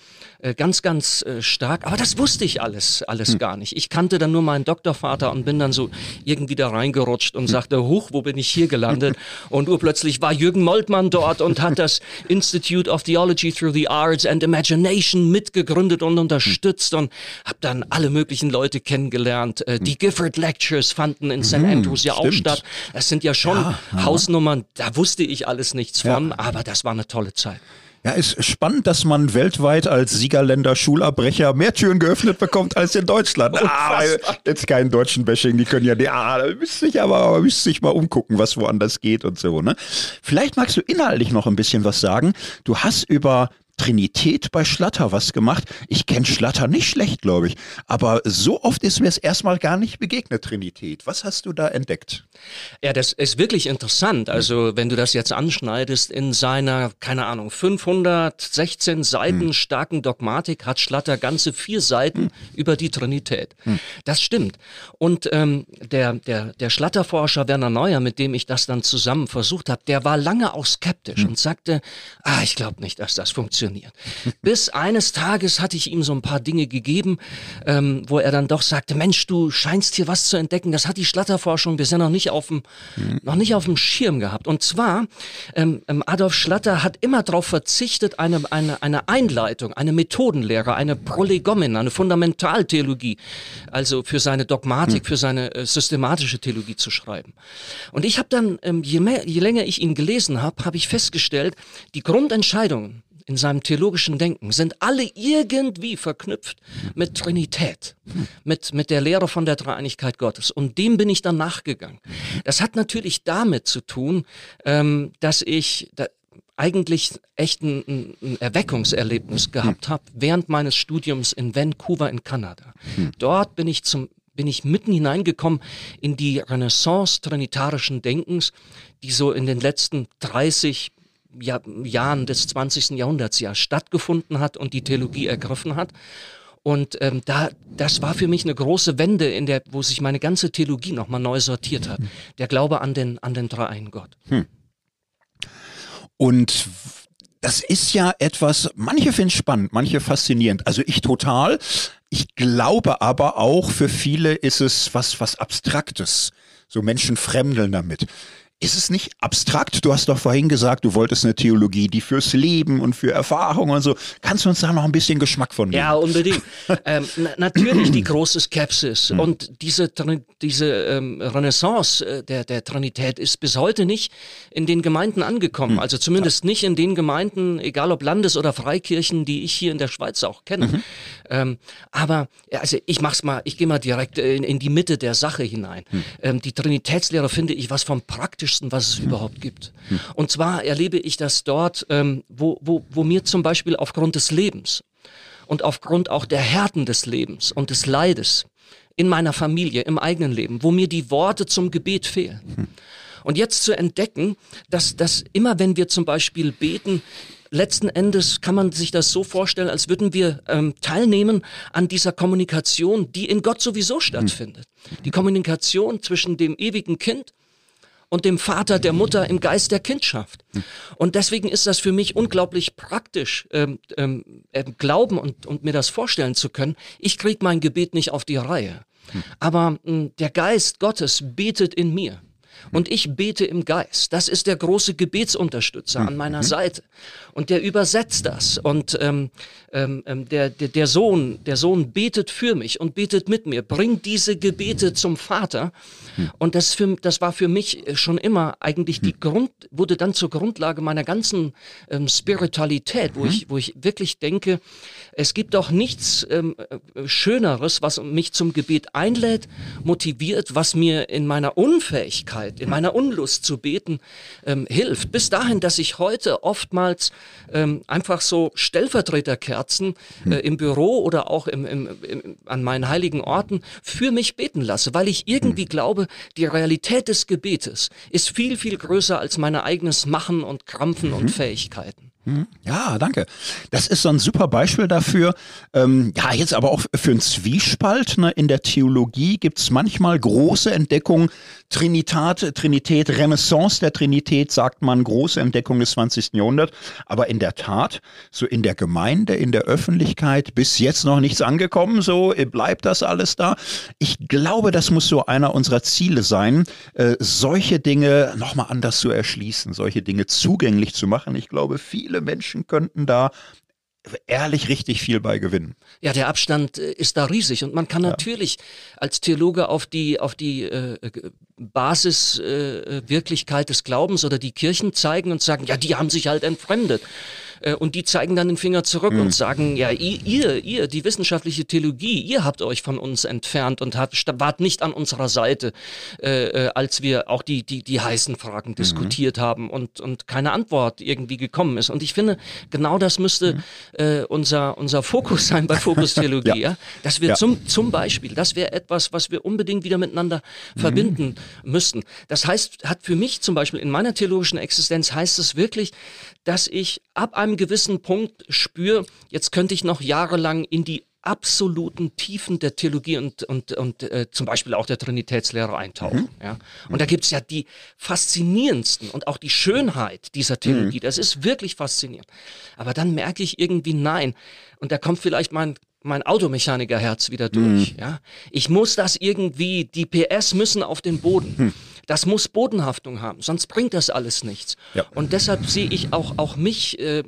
äh, ganz, ganz stark. Aber das wusste ich alles alles hm. gar nicht. Ich kannte dann nur meinen Doktorvater und bin dann so irgendwie da reingerutscht und hm. sagte, huch, wo bin ich hier gelandet? *laughs* und urplötzlich war Jürgen Moltmann dort und hat das *laughs* Institute of Theology Through the Arts and Imagination mitgegründet und unterstützt und habe dann alle möglichen Leute kennengelernt. Äh, die hm. Gifford Lectures fanden in St. Andrews ja stimmt. auch statt. Das sind ja schon ja, Hausnummern, da wusste ich alles nichts von, ja. aber das war eine tolle Zeit. Ja, ist spannend, dass man weltweit als Siegerländer Schulabbrecher mehr Türen geöffnet bekommt als in Deutschland. Ah, jetzt keinen deutschen Bashing, die können ja, ah, da müsste ich aber, aber müsste sich mal umgucken, was woanders geht und so, ne? Vielleicht magst du inhaltlich noch ein bisschen was sagen. Du hast über Trinität bei Schlatter was gemacht. Ich kenne Schlatter nicht schlecht, glaube ich. Aber so oft ist mir es erstmal gar nicht begegnet, Trinität. Was hast du da entdeckt? Ja, das ist wirklich interessant. Also, wenn du das jetzt anschneidest, in seiner, keine Ahnung, 516 Seiten hm. starken Dogmatik hat Schlatter ganze vier Seiten hm. über die Trinität. Hm. Das stimmt. Und ähm, der, der, der Schlatterforscher Werner Neuer, mit dem ich das dann zusammen versucht habe, der war lange auch skeptisch hm. und sagte, ah, ich glaube nicht, dass das funktioniert funktionieren. Bis eines Tages hatte ich ihm so ein paar Dinge gegeben, ähm, wo er dann doch sagte, Mensch, du scheinst hier was zu entdecken. Das hat die Schlatterforschung bisher noch nicht auf dem, mhm. noch nicht auf dem Schirm gehabt. Und zwar, ähm, ähm Adolf Schlatter hat immer darauf verzichtet, eine, eine, eine Einleitung, eine Methodenlehre, eine Prolegomen, eine Fundamentaltheologie, also für seine Dogmatik, mhm. für seine äh, systematische Theologie zu schreiben. Und ich habe dann, ähm, je, mehr, je länger ich ihn gelesen habe, habe ich festgestellt, die Grundentscheidungen, in seinem theologischen Denken sind alle irgendwie verknüpft mit Trinität, mit, mit der Lehre von der Dreieinigkeit Gottes. Und dem bin ich dann nachgegangen. Das hat natürlich damit zu tun, ähm, dass ich da eigentlich echt ein, ein Erweckungserlebnis gehabt habe während meines Studiums in Vancouver in Kanada. Dort bin ich zum bin ich mitten hineingekommen in die Renaissance trinitarischen Denkens, die so in den letzten 30 Jahr, Jahren des 20. Jahrhunderts ja stattgefunden hat und die Theologie ergriffen hat. Und ähm, da, das war für mich eine große Wende, in der, wo sich meine ganze Theologie nochmal neu sortiert hat. Der Glaube an den, an den dreieinen Gott. Hm. Und das ist ja etwas, manche finden spannend, manche faszinierend. Also ich total. Ich glaube aber auch, für viele ist es was, was Abstraktes. So Menschen fremdeln damit. Ist es nicht abstrakt? Du hast doch vorhin gesagt, du wolltest eine Theologie, die fürs Leben und für Erfahrung und so. Kannst du uns da noch ein bisschen Geschmack von geben? Ja, unbedingt. *laughs* ähm, natürlich die große Skepsis hm. und diese, diese ähm, Renaissance äh, der, der Trinität ist bis heute nicht in den Gemeinden angekommen. Hm. Also zumindest ja. nicht in den Gemeinden, egal ob Landes- oder Freikirchen, die ich hier in der Schweiz auch kenne. Mhm. Ähm, aber also ich mach's mal, ich gehe mal direkt in, in, die Mitte der Sache hinein. Hm. Ähm, die Trinitätslehre finde ich was vom praktischsten, was es überhaupt gibt. Und zwar erlebe ich das dort, ähm, wo, wo, wo mir zum Beispiel aufgrund des Lebens und aufgrund auch der Härten des Lebens und des Leides in meiner Familie, im eigenen Leben, wo mir die Worte zum Gebet fehlen. Und jetzt zu entdecken, dass, dass immer wenn wir zum Beispiel beten, letzten Endes kann man sich das so vorstellen, als würden wir ähm, teilnehmen an dieser Kommunikation, die in Gott sowieso stattfindet. Die Kommunikation zwischen dem ewigen Kind und dem Vater, der Mutter im Geist der Kindschaft. Und deswegen ist das für mich unglaublich praktisch, ähm, ähm, äh, glauben und, und mir das vorstellen zu können. Ich kriege mein Gebet nicht auf die Reihe. Aber mh, der Geist Gottes betet in mir. Und ich bete im Geist. Das ist der große Gebetsunterstützer an meiner mhm. Seite. Und der übersetzt das. Und ähm, ähm, ähm, der, der, der Sohn, der Sohn betet für mich und betet mit mir, bringt diese Gebete zum Vater. Hm. Und das, für, das war für mich schon immer eigentlich die hm. Grund, wurde dann zur Grundlage meiner ganzen ähm, Spiritualität, wo, mhm. ich, wo ich wirklich denke, es gibt doch nichts ähm, äh, Schöneres, was mich zum Gebet einlädt, motiviert, was mir in meiner Unfähigkeit, in meiner Unlust zu beten ähm, hilft. Bis dahin, dass ich heute oftmals ähm, einfach so Stellvertreterkerzen hm. äh, im Büro oder auch im, im, im, an meinen heiligen Orten für mich beten lasse, weil ich irgendwie hm. glaube, die Realität des Gebetes ist viel, viel größer als mein eigenes Machen und Krampfen mhm. und Fähigkeiten. Hm? Ja, danke. Das ist so ein super Beispiel dafür. Ähm, ja, jetzt aber auch für einen Zwiespalt. Ne? In der Theologie gibt es manchmal große Entdeckungen. Trinitat, Trinität, Renaissance der Trinität, sagt man, große Entdeckung des 20. Jahrhunderts. Aber in der Tat, so in der Gemeinde, in der Öffentlichkeit, bis jetzt noch nichts angekommen. So bleibt das alles da. Ich glaube, das muss so einer unserer Ziele sein, äh, solche Dinge nochmal anders zu erschließen, solche Dinge zugänglich zu machen. Ich glaube, viele viele Menschen könnten da ehrlich richtig viel bei gewinnen. Ja, der Abstand äh, ist da riesig und man kann ja. natürlich als Theologe auf die auf die äh, Basiswirklichkeit äh, des Glaubens oder die Kirchen zeigen und sagen, ja, die haben sich halt entfremdet. Äh, und die zeigen dann den Finger zurück mhm. und sagen, ja, ihr, ihr, die wissenschaftliche Theologie, ihr habt euch von uns entfernt und hat, wart nicht an unserer Seite, äh, äh, als wir auch die, die, die heißen Fragen mhm. diskutiert haben und, und keine Antwort irgendwie gekommen ist. Und ich finde, genau das müsste mhm. äh, unser, unser Fokus *laughs* sein bei Fokus *laughs* Theologie, ja. ja. Dass wir ja. zum, zum Beispiel, das wäre etwas, was wir unbedingt wieder miteinander mhm. verbinden müssten. Das heißt, hat für mich zum Beispiel in meiner theologischen Existenz heißt es wirklich, dass ich ab einem gewissen Punkt spüre, jetzt könnte ich noch jahrelang in die absoluten Tiefen der Theologie und, und, und äh, zum Beispiel auch der Trinitätslehre eintauchen. Mhm. Ja? Und da gibt's ja die faszinierendsten und auch die Schönheit dieser Theologie. Mhm. Das ist wirklich faszinierend. Aber dann merke ich irgendwie, nein. Und da kommt vielleicht mein mein Automechanikerherz wieder durch. Mhm. Ja? Ich muss das irgendwie, die PS müssen auf den Boden. Das muss Bodenhaftung haben, sonst bringt das alles nichts. Ja. Und deshalb sehe ich auch, auch mich äh,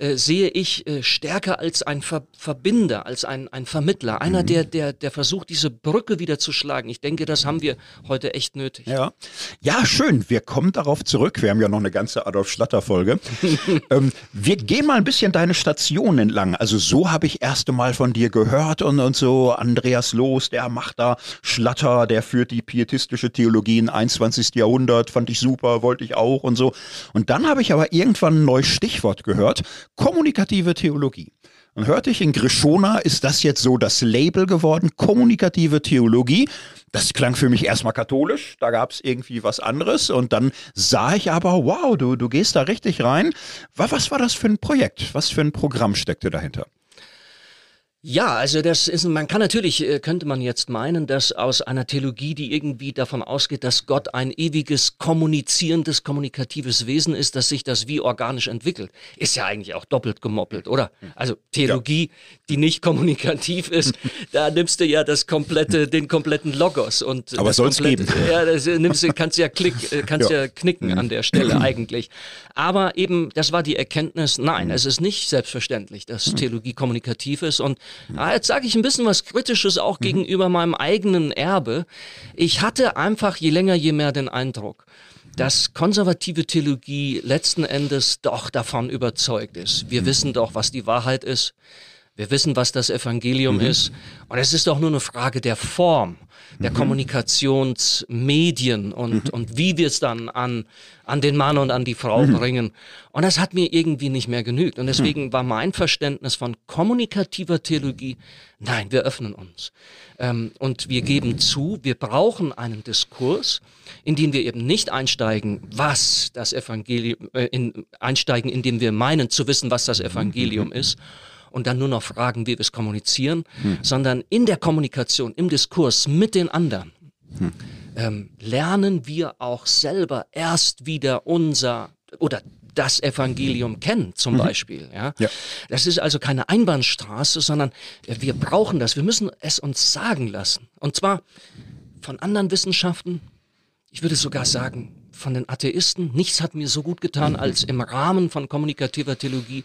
äh, sehe ich äh, stärker als ein Ver Verbinder, als ein, ein Vermittler. Einer, mhm. der, der, der versucht, diese Brücke wieder zu schlagen. Ich denke, das haben wir heute echt nötig. Ja, ja schön. Wir kommen darauf zurück. Wir haben ja noch eine ganze Adolf Schlatter-Folge. *laughs* ähm, wir gehen mal ein bisschen deine Station entlang. Also so habe ich erst einmal von dir gehört und, und so. Andreas Loos, der macht da Schlatter, der führt die pietistische Theologie im 21. Jahrhundert. Fand ich super, wollte ich auch und so. Und dann habe ich aber irgendwann ein neues Stichwort gehört. Kommunikative Theologie. Dann hörte ich, in Grishona ist das jetzt so das Label geworden, kommunikative Theologie. Das klang für mich erstmal katholisch, da gab es irgendwie was anderes und dann sah ich aber, wow, du, du gehst da richtig rein. Was war das für ein Projekt? Was für ein Programm steckte dahinter? Ja, also das ist, man kann natürlich, äh, könnte man jetzt meinen, dass aus einer Theologie, die irgendwie davon ausgeht, dass Gott ein ewiges, kommunizierendes, kommunikatives Wesen ist, dass sich das wie organisch entwickelt, ist ja eigentlich auch doppelt gemoppelt, oder? Also Theologie, ja. die nicht *laughs* kommunikativ ist, *laughs* da nimmst du ja das komplette, den kompletten Logos und aber soll es geben. Ja, das nimmst du, kannst ja klick, *laughs* äh, kannst ja. ja knicken an der Stelle *clears throat* eigentlich. Aber eben, das war die Erkenntnis, nein, es ist nicht selbstverständlich, dass Theologie kommunikativ ist und Ah, jetzt sage ich ein bisschen was Kritisches auch mhm. gegenüber meinem eigenen Erbe. Ich hatte einfach je länger, je mehr den Eindruck, dass konservative Theologie letzten Endes doch davon überzeugt ist. Wir mhm. wissen doch, was die Wahrheit ist. Wir wissen, was das Evangelium mhm. ist. Und es ist doch nur eine Frage der Form, der mhm. Kommunikationsmedien und, mhm. und wie wir es dann an, an den Mann und an die Frau mhm. bringen. Und das hat mir irgendwie nicht mehr genügt. Und deswegen mhm. war mein Verständnis von kommunikativer Theologie, nein, wir öffnen uns. Ähm, und wir geben zu, wir brauchen einen Diskurs, in den wir eben nicht einsteigen, was das Evangelium, äh, in, einsteigen, indem wir meinen zu wissen, was das Evangelium ist und dann nur noch fragen, wie wir es kommunizieren, hm. sondern in der Kommunikation, im Diskurs mit den anderen hm. ähm, lernen wir auch selber erst wieder unser oder das Evangelium kennen, zum mhm. Beispiel. Ja? ja? Das ist also keine Einbahnstraße, sondern wir brauchen das. Wir müssen es uns sagen lassen. Und zwar von anderen Wissenschaften, ich würde sogar sagen, von den Atheisten. Nichts hat mir so gut getan, als im Rahmen von kommunikativer Theologie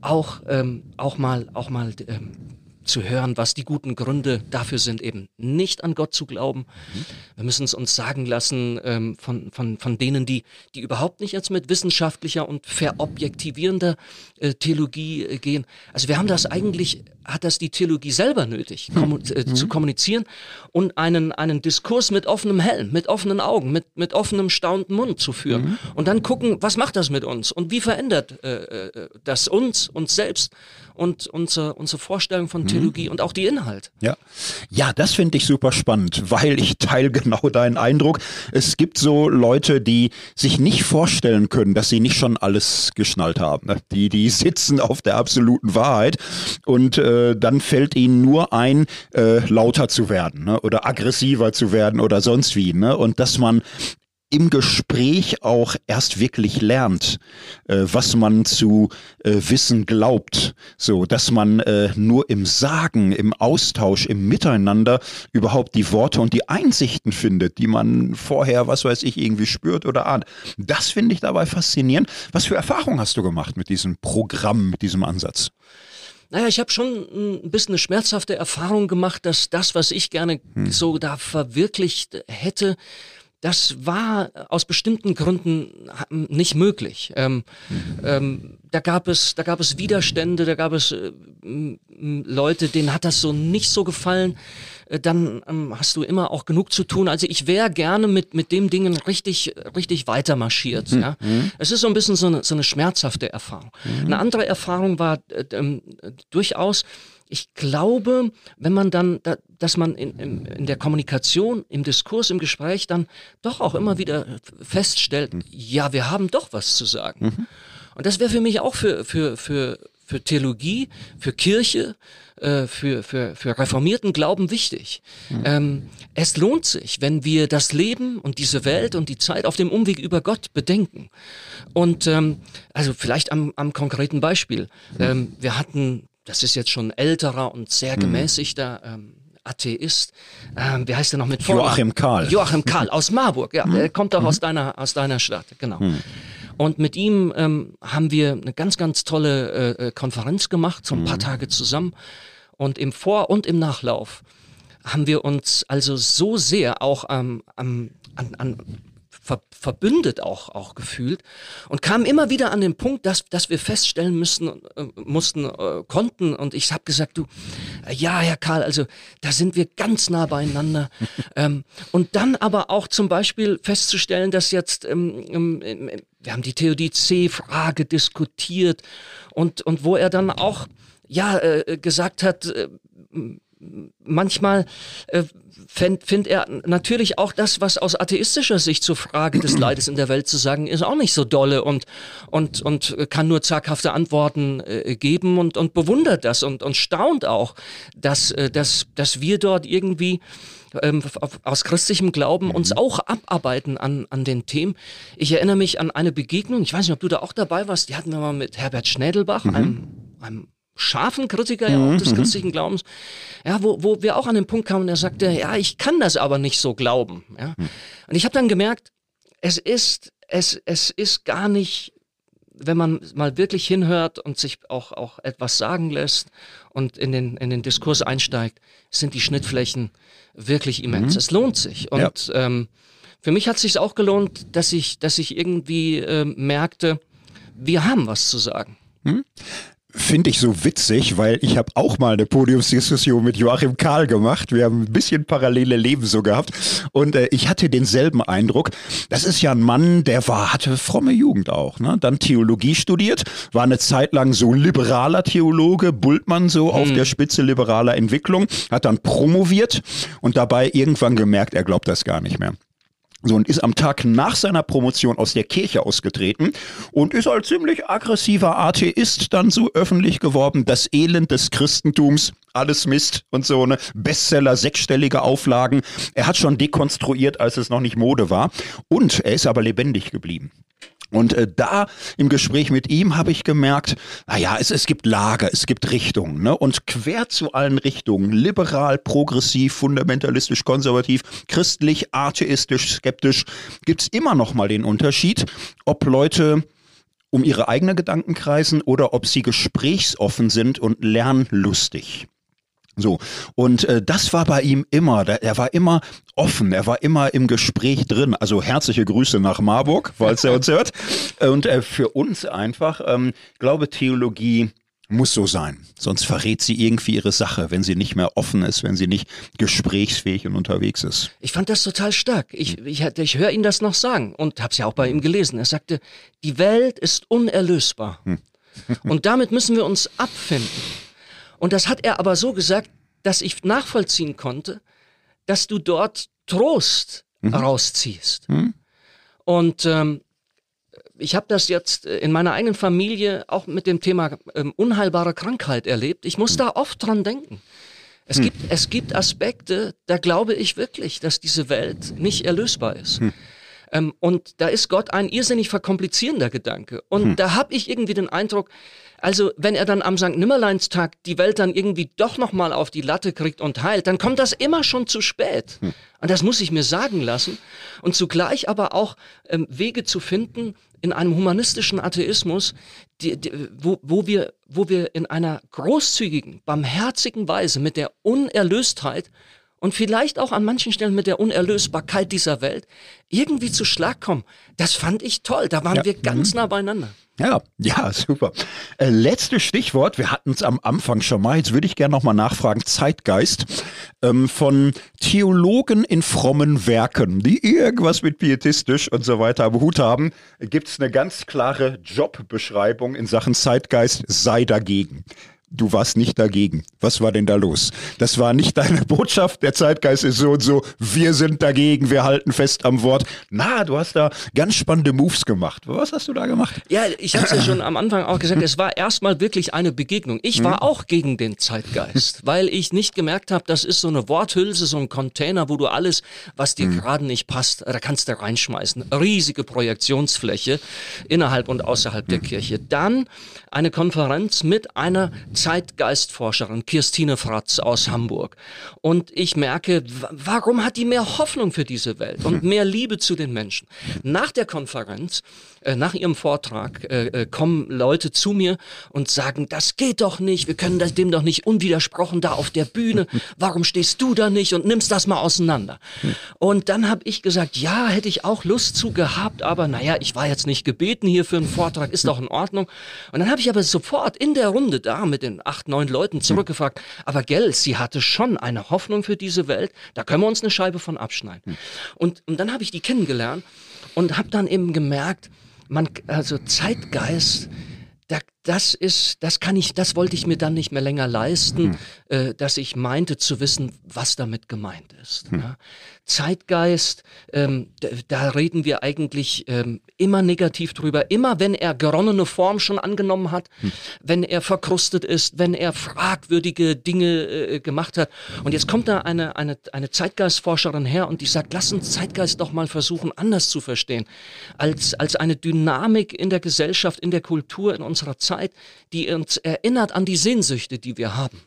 auch, ähm, auch mal, auch mal ähm, zu hören, was die guten Gründe dafür sind, eben nicht an Gott zu glauben. Mhm. Wir müssen es uns sagen lassen ähm, von, von, von denen, die, die überhaupt nicht jetzt mit wissenschaftlicher und verobjektivierender äh, Theologie äh, gehen. Also wir haben das eigentlich hat das die Theologie selber nötig, kommu äh, mhm. zu kommunizieren und einen, einen Diskurs mit offenem Helm, mit offenen Augen, mit, mit offenem staunenden Mund zu führen. Mhm. Und dann gucken, was macht das mit uns und wie verändert äh, äh das uns, uns selbst und unsere, unsere Vorstellung von mhm. Theologie mhm. und auch die Inhalt. Ja, ja das finde ich super spannend, weil ich teile genau deinen Eindruck. Es gibt so Leute, die sich nicht vorstellen können, dass sie nicht schon alles geschnallt haben. Ne? Die, die sitzen auf der absoluten Wahrheit und äh, dann fällt ihnen nur ein, äh, lauter zu werden ne? oder aggressiver zu werden oder sonst wie. Ne? Und dass man im Gespräch auch erst wirklich lernt, äh, was man zu äh, wissen glaubt, so dass man äh, nur im Sagen, im Austausch, im Miteinander überhaupt die Worte und die Einsichten findet, die man vorher, was weiß ich, irgendwie spürt oder ahnt. Das finde ich dabei faszinierend. Was für Erfahrungen hast du gemacht mit diesem Programm, mit diesem Ansatz? Naja, ich habe schon ein bisschen eine schmerzhafte Erfahrung gemacht, dass das, was ich gerne hm. so da verwirklicht hätte, das war aus bestimmten Gründen nicht möglich. Ähm, ähm, da gab es, da gab es Widerstände, da gab es äh, Leute, denen hat das so nicht so gefallen. Äh, dann ähm, hast du immer auch genug zu tun. Also ich wäre gerne mit mit dem Dingen richtig, richtig weiter marschiert. Mhm. Ja, es ist so ein bisschen so eine, so eine schmerzhafte Erfahrung. Mhm. Eine andere Erfahrung war äh, äh, durchaus ich glaube, wenn man dann, dass man in, in, in, der Kommunikation, im Diskurs, im Gespräch dann doch auch immer wieder feststellt, mhm. ja, wir haben doch was zu sagen. Mhm. Und das wäre für mich auch für, für, für, für Theologie, für Kirche, äh, für, für, für reformierten Glauben wichtig. Mhm. Ähm, es lohnt sich, wenn wir das Leben und diese Welt und die Zeit auf dem Umweg über Gott bedenken. Und ähm, also vielleicht am, am konkreten Beispiel. Mhm. Ähm, wir hatten das ist jetzt schon älterer und sehr hm. gemäßigter ähm, Atheist. Ähm, wie heißt der noch mit Vornamen? Joachim Karl. Joachim Karl aus Marburg, ja, der hm. kommt auch mhm. aus, deiner, aus deiner Stadt, genau. Mhm. Und mit ihm ähm, haben wir eine ganz, ganz tolle äh, äh Konferenz gemacht, so ein paar mhm. Tage zusammen. Und im Vor- und im Nachlauf haben wir uns also so sehr auch ähm, an, an ver verbündet auch, auch gefühlt und kamen immer wieder an den Punkt, dass, dass wir feststellen müssen, äh, mussten, äh, konnten. Und ich habe gesagt, du, äh, ja, Herr Karl, also da sind wir ganz nah beieinander. *laughs* Ähm, und dann aber auch zum Beispiel festzustellen, dass jetzt, ähm, ähm, wir haben die Theodizee-Frage diskutiert und, und wo er dann auch ja äh, gesagt hat, äh, manchmal äh, finde find er natürlich auch das, was aus atheistischer Sicht zur Frage des *clears throat* Leides in der Welt zu sagen ist, auch nicht so dolle und, und, und kann nur zaghafte Antworten äh, geben und, und bewundert das und, und staunt auch, dass, äh, dass, dass wir dort irgendwie ähm, aus christlichem Glauben mhm. uns auch abarbeiten an, an den Themen. Ich erinnere mich an eine Begegnung, ich weiß nicht, ob du da auch dabei warst, die hatten wir mal mit Herbert Schnädelbach, mhm. einem, einem scharfen Kritiker ja auch des mhm. christlichen Glaubens, ja, wo, wo wir auch an den Punkt kamen, der sagte, ja, ich kann das aber nicht so glauben. Ja. Mhm. Und ich habe dann gemerkt, es ist, es, es ist gar nicht, wenn man mal wirklich hinhört und sich auch, auch etwas sagen lässt und in den, in den Diskurs einsteigt, sind die Schnittflächen wirklich immens. Mhm. Es lohnt sich. Und ja. ähm, für mich hat es sich auch gelohnt, dass ich, dass ich irgendwie äh, merkte, wir haben was zu sagen. Mhm finde ich so witzig, weil ich habe auch mal eine Podiumsdiskussion mit Joachim Karl gemacht. Wir haben ein bisschen parallele Leben so gehabt und äh, ich hatte denselben Eindruck. Das ist ja ein Mann, der war hatte fromme Jugend auch, ne? Dann Theologie studiert, war eine Zeit lang so liberaler Theologe, Bultmann so mhm. auf der Spitze liberaler Entwicklung, hat dann promoviert und dabei irgendwann gemerkt, er glaubt das gar nicht mehr. So, und ist am Tag nach seiner Promotion aus der Kirche ausgetreten und ist als ziemlich aggressiver Atheist dann so öffentlich geworben, das Elend des Christentums, alles Mist und so, ne? Bestseller, sechsstellige Auflagen. Er hat schon dekonstruiert, als es noch nicht Mode war. Und er ist aber lebendig geblieben. Und äh, da im Gespräch mit ihm habe ich gemerkt, naja, es, es gibt Lager, es gibt Richtungen. Ne? Und quer zu allen Richtungen, liberal, progressiv, fundamentalistisch, konservativ, christlich, atheistisch, skeptisch, gibt's immer noch mal den Unterschied, ob Leute um ihre eigenen Gedanken kreisen oder ob sie gesprächsoffen sind und lernlustig. So, und äh, das war bei ihm immer, der, er war immer offen, er war immer im Gespräch drin. Also herzliche Grüße nach Marburg, falls er uns hört. Und äh, für uns einfach, ähm, glaube Theologie muss so sein. Sonst verrät sie irgendwie ihre Sache, wenn sie nicht mehr offen ist, wenn sie nicht gesprächsfähig und unterwegs ist. Ich fand das total stark. Ich, ich, ich höre ihn das noch sagen und habe es ja auch bei ihm gelesen. Er sagte, die Welt ist unerlösbar. Hm. und damit müssen wir uns abfinden. Und das hat er aber so gesagt, dass ich nachvollziehen konnte, dass du dort Trost mhm. rausziehst. Mhm. Und ähm, ich habe das jetzt in meiner eigenen Familie auch mit dem Thema ähm, unheilbare Krankheit erlebt. Ich muss mhm. da oft dran denken. Es, mhm. gibt, es gibt Aspekte, da glaube ich wirklich, dass diese Welt nicht erlösbar ist. Mhm. Ähm, und da ist Gott ein irrsinnig verkomplizierender Gedanke. Und mhm. da habe ich irgendwie den Eindruck, also, wenn er dann am St. Nimmerleinstag die Welt dann irgendwie doch nochmal auf die Latte kriegt und heilt, dann kommt das immer schon zu spät. Hm. Und das muss ich mir sagen lassen. Und zugleich aber auch ähm, Wege zu finden in einem humanistischen Atheismus, die, die, wo, wo, wir, wo wir in einer großzügigen, barmherzigen Weise mit der Unerlöstheit und vielleicht auch an manchen Stellen mit der Unerlösbarkeit dieser Welt irgendwie zu Schlag kommen. Das fand ich toll. Da waren ja. wir ganz mhm. nah beieinander. Ja, ja, super. Äh, letztes Stichwort, wir hatten es am Anfang schon mal, jetzt würde ich gerne nochmal nachfragen, Zeitgeist ähm, von Theologen in frommen Werken, die irgendwas mit pietistisch und so weiter am Hut haben, gibt es eine ganz klare Jobbeschreibung in Sachen Zeitgeist, sei dagegen. Du warst nicht dagegen. Was war denn da los? Das war nicht deine *laughs* Botschaft. Der Zeitgeist ist so und so. Wir sind dagegen. Wir halten fest am Wort. Na, du hast da ganz spannende Moves gemacht. Was hast du da gemacht? Ja, ich habe es ja *clears throat* schon am Anfang auch gesagt. Es war erstmal wirklich eine Begegnung. Ich war mhm. auch gegen den Zeitgeist, *laughs* weil ich nicht gemerkt habe, das ist so eine Worthülse, so ein Container, wo du alles, was dir mhm. gerade nicht passt, da kannst du reinschmeißen. Riesige Projektionsfläche innerhalb und außerhalb mhm. der Kirche. Dann eine Konferenz mit einer Zeitgeistforscherin Kirstine Fratz aus Hamburg. Und ich merke, warum hat die mehr Hoffnung für diese Welt und mehr Liebe zu den Menschen? Nach der Konferenz äh, nach ihrem Vortrag äh, äh, kommen Leute zu mir und sagen, das geht doch nicht, wir können das, dem doch nicht unwidersprochen da auf der Bühne, *laughs* warum stehst du da nicht und nimmst das mal auseinander? Und dann habe ich gesagt, ja, hätte ich auch Lust zu gehabt, aber naja, ich war jetzt nicht gebeten hier für einen Vortrag, ist doch in Ordnung. Und dann habe ich aber sofort in der Runde da mit den acht, neun Leuten zurückgefragt, aber gell, sie hatte schon eine Hoffnung für diese Welt, da können wir uns eine Scheibe von abschneiden. Und, und dann habe ich die kennengelernt und habe dann eben gemerkt, man, also Zeitgeist, das ist, das kann ich, das wollte ich mir dann nicht mehr länger leisten, hm. äh, dass ich meinte zu wissen, was damit gemeint ist. Hm. Ja. Zeitgeist, ähm, da reden wir eigentlich ähm, immer negativ drüber. Immer wenn er geronnene Form schon angenommen hat, hm. wenn er verkrustet ist, wenn er fragwürdige Dinge äh, gemacht hat. Und jetzt kommt da eine, eine, eine Zeitgeistforscherin her und die sagt, lass uns Zeitgeist doch mal versuchen, anders zu verstehen. Als, als eine Dynamik in der Gesellschaft, in der Kultur, in unserer Zeit, die uns erinnert an die Sehnsüchte, die wir haben.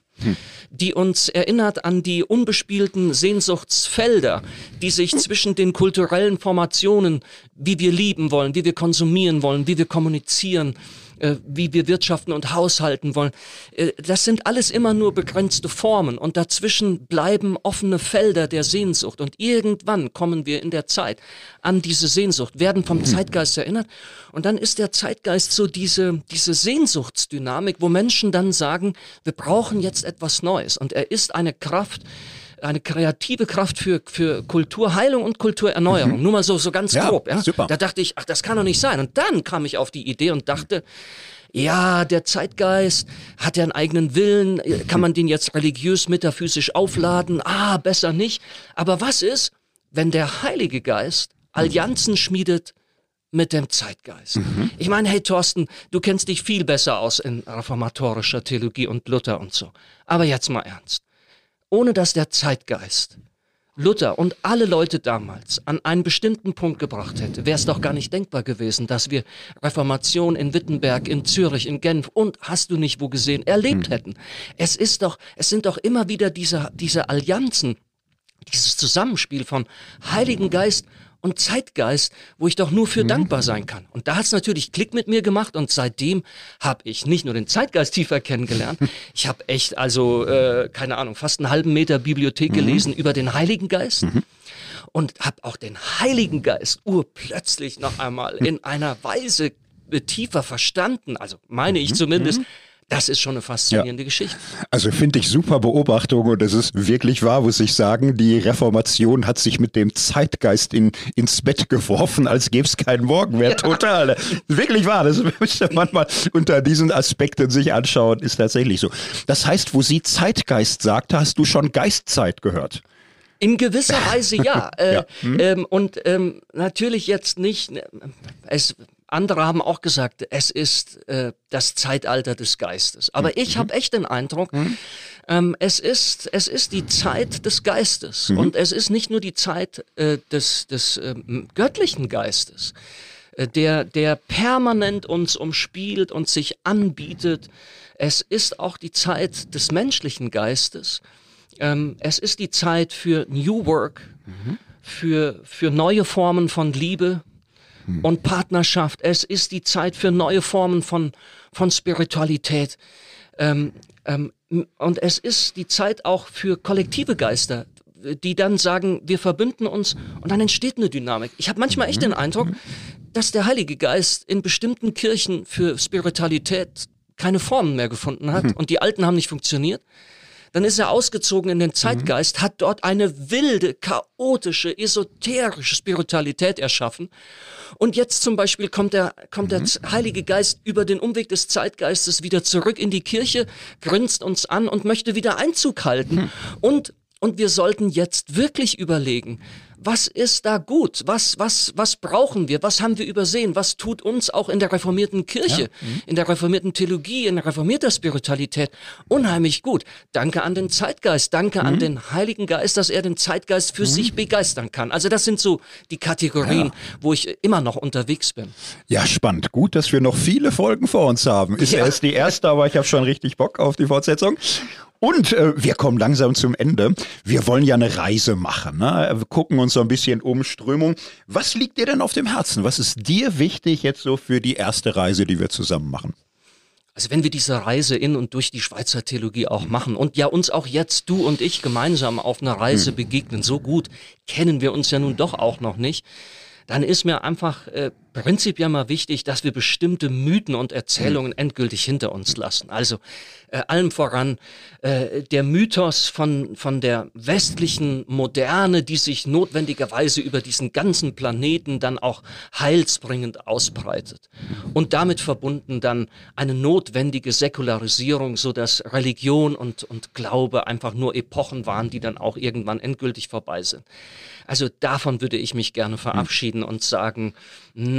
Die uns erinnert an die unbespielten Sehnsuchtsfelder, die sich zwischen den kulturellen Formationen, wie wir lieben wollen, wie wir konsumieren wollen, wie wir kommunizieren, äh, wie wir wirtschaften und haushalten wollen. Äh, das sind alles immer nur begrenzte Formen und dazwischen bleiben offene Felder der Sehnsucht. Und irgendwann kommen wir in der Zeit an diese Sehnsucht, werden vom Zeitgeist erinnert. Und dann ist der Zeitgeist so diese, diese Sehnsuchtsdynamik, wo Menschen dann sagen, wir brauchen jetzt etwas Neues. Und er ist eine Kraft, eine kreative Kraft für, für Kulturheilung und Kulturerneuerung. Mhm. Nur mal so, so ganz ja, grob. Ja? Super. Da dachte ich, ach, das kann doch nicht sein. Und dann kam ich auf die Idee und dachte, ja, der Zeitgeist hat ja einen eigenen Willen, kann man den jetzt religiös, metaphysisch aufladen? Ah, besser nicht. Aber was ist, wenn der Heilige Geist Allianzen schmiedet mit dem Zeitgeist? Mhm. Ich meine, hey Thorsten, du kennst dich viel besser aus in reformatorischer Theologie und Luther und so. Aber jetzt mal ernst ohne dass der Zeitgeist Luther und alle Leute damals an einen bestimmten Punkt gebracht hätte, wäre es doch gar nicht denkbar gewesen, dass wir Reformation in Wittenberg, in Zürich, in Genf und hast du nicht wo gesehen, erlebt hm. hätten. Es ist doch, es sind doch immer wieder diese, diese Allianzen, dieses Zusammenspiel von Heiligen Geist und Zeitgeist, wo ich doch nur für mhm. dankbar sein kann. Und da hat es natürlich Klick mit mir gemacht und seitdem habe ich nicht nur den Zeitgeist tiefer kennengelernt, *laughs* ich habe echt, also, äh, keine Ahnung, fast einen halben Meter Bibliothek mhm. gelesen über den Heiligen Geist. Mhm. Und habe auch den Heiligen Geist urplötzlich noch einmal in einer Weise tiefer verstanden, also meine ich mhm. zumindest, mhm. Das ist schon eine faszinierende ja. Geschichte. Also finde ich super Beobachtung und es ist wirklich wahr, muss ich sagen. Die Reformation hat sich mit dem Zeitgeist in, ins Bett geworfen, als gäbe es keinen Morgen mehr. Ja. Total. Wirklich wahr. Das müsste man mal unter diesen Aspekten sich anschauen. Ist tatsächlich so. Das heißt, wo sie Zeitgeist sagt, hast du schon Geistzeit gehört. In gewisser *laughs* Weise ja. Äh, ja. Hm. Ähm, und ähm, natürlich jetzt nicht. Es andere haben auch gesagt, es ist äh, das Zeitalter des Geistes. Aber mhm. ich habe echt den Eindruck, mhm. ähm, es, ist, es ist die Zeit des Geistes. Mhm. Und es ist nicht nur die Zeit äh, des, des äh, göttlichen Geistes, äh, der, der permanent uns umspielt und sich anbietet. Es ist auch die Zeit des menschlichen Geistes. Ähm, es ist die Zeit für New Work, mhm. für, für neue Formen von Liebe, hm. und Partnerschaft. Es ist die Zeit für neue Formen von, von Spiritualität. Ähm, ähm, und es ist die Zeit auch für kollektive Geister, die dann sagen, wir verbünden uns und dann entsteht eine Dynamik. Ich habe manchmal echt den Eindruck, dass der Heilige Geist in bestimmten Kirchen für Spiritualität keine Formen mehr gefunden hat hm. und die alten haben nicht funktioniert. Dann ist er ausgezogen in den Zeitgeist, hat dort eine wilde, chaotische, esoterische Spiritualität erschaffen und jetzt zum Beispiel kommt der, kommt mhm. der Heilige Geist über den Umweg des Zeitgeistes wieder zurück in die Kirche, grinst uns an und möchte wieder Einzug halten. Mhm. Und, und wir sollten jetzt wirklich überlegen, was ist da gut? Was, was, was brauchen wir? Was haben wir übersehen? Was tut uns auch in der reformierten Kirche, ja. mhm. in der reformierten Theologie, in der reformierten Spiritualität unheimlich gut? Danke an den Zeitgeist, danke mhm. an den Heiligen Geist, dass er den Zeitgeist für mhm. sich begeistern kann. Also das sind so die Kategorien, ja. wo ich immer noch unterwegs bin. Ja, spannend. Gut, dass wir noch viele Folgen vor uns haben. Ist ja. erst die erste, aber ich habe schon richtig Bock auf die Fortsetzung. Und äh, wir kommen langsam zum Ende. Wir wollen ja eine Reise machen. Ne? Wir gucken uns so ein bisschen um Strömung. Was liegt dir denn auf dem Herzen? Was ist dir wichtig jetzt so für die erste Reise, die wir zusammen machen? Also wenn wir diese Reise in und durch die Schweizer Theologie auch machen und ja uns auch jetzt du und ich gemeinsam auf einer Reise hm. begegnen, so gut kennen wir uns ja nun doch auch noch nicht. dann ist mir einfach äh, prinzipiell mal wichtig, dass wir bestimmte Mythen und Erzählungen mhm. endgültig hinter uns lassen. Also äh, allem voran äh, der Mythos von, von der westlichen Moderne, die sich notwendigerweise über diesen ganzen Planeten dann auch heilsbringend ausbreitet. Und damit verbunden dann eine notwendige Säkularisierung, so dass Religion und, und Glaube einfach nur Epochen waren, die dann auch irgendwann endgültig vorbei sind. Also davon würde ich mich gerne verabschieden und sagen,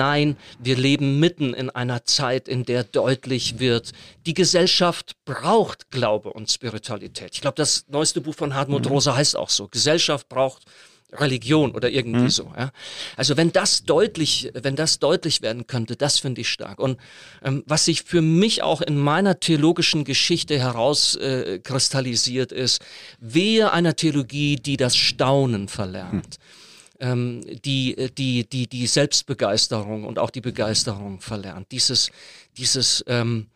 nein, wir leben mitten in einer Zeit, in der deutlich wird, die Gesellschaft braucht Glaube und Spiritualität. Ich glaube, das neueste Buch von Hartmut mhm. Rosa heißt auch so, Gesellschaft braucht Religion oder irgendwie mhm. so. Ja? Also wenn das deutlich, wenn das deutlich werden könnte, das finde ich stark. Und ähm, was sich für mich auch in meiner theologischen Geschichte herauskristallisiert äh, ist, wehe einer Theologie, die das Staunen verlernt. Mhm die, die, die, die Selbstbegeisterung und auch die Begeisterung verlernt. Dieses, dieses ähm,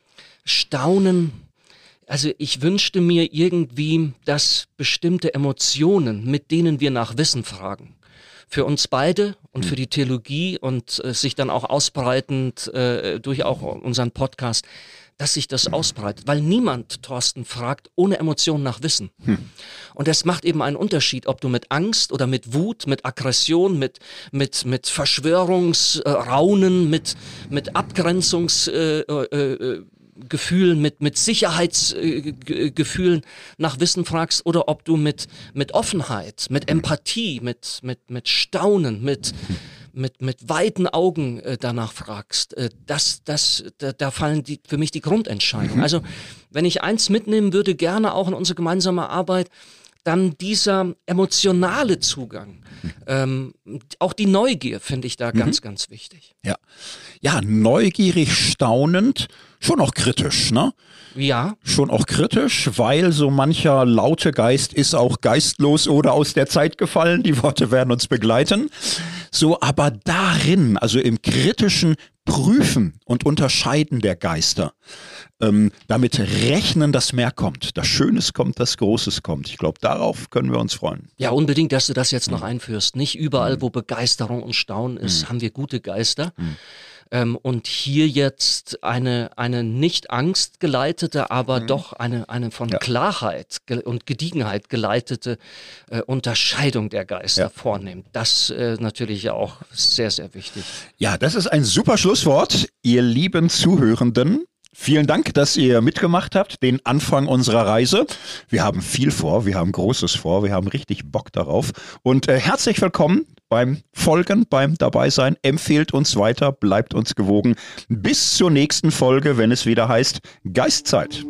Staunen, also ich wünschte mir irgendwie, dass bestimmte Emotionen, mit denen wir nach Wissen fragen, für uns beide und für hm. die Theologie und äh, sich dann auch ausbreitend äh, durch auch unseren Podcast, dass sich das ausbreitet, weil niemand, Thorsten, fragt ohne Emotionen nach Wissen. Hm. Und es macht eben einen Unterschied, ob du mit Angst oder mit Wut, mit Aggression, mit, mit, mit Verschwörungsraunen, mit, mit Abgrenzungs... Äh, äh, äh Gefühlen, mit, mit Sicherheitsgefühlen nach Wissen fragst oder ob du mit, mit Offenheit, mit Empathie, mit, mit, mit Staunen, mit, mit, mit weiten Augen äh, danach fragst. Äh, das, das, da, da fallen die, für mich die Grundentscheidungen. Mhm. Also wenn ich eins mitnehmen würde, gerne auch in unsere gemeinsame Arbeit, dann dieser emotionale Zugang, ähm, auch die Neugier finde ich da mhm. ganz, ganz wichtig. Ja, ja, neugierig, staunend, schon auch kritisch, ne? Ja. Schon auch kritisch, weil so mancher laute Geist ist auch geistlos oder aus der Zeit gefallen. Die Worte werden uns begleiten. So, aber darin, also im kritischen Prüfen und Unterscheiden der Geister, ähm, damit rechnen, dass mehr kommt. Das Schönes kommt, das Großes kommt. Ich glaube, darauf können wir uns freuen. Ja, unbedingt, dass du das jetzt noch mhm. einführst. Nicht überall, mhm. wo Begeisterung und Staunen ist, mhm. haben wir gute Geister. Ähm, und hier jetzt eine, eine nicht angstgeleitete, aber mhm. doch eine, eine von ja. Klarheit und Gediegenheit geleitete äh, Unterscheidung der Geister ja. vornimmt. Das äh, natürlich auch sehr, sehr wichtig. Ja, das ist ein super Schlusswort, ihr lieben Zuhörenden. Vielen Dank, dass ihr mitgemacht habt, den Anfang unserer Reise. Wir haben viel vor, wir haben Großes vor, wir haben richtig Bock darauf. Und äh, herzlich willkommen beim Folgen, beim Dabeisein. Empfehlt uns weiter, bleibt uns gewogen. Bis zur nächsten Folge, wenn es wieder heißt Geistzeit.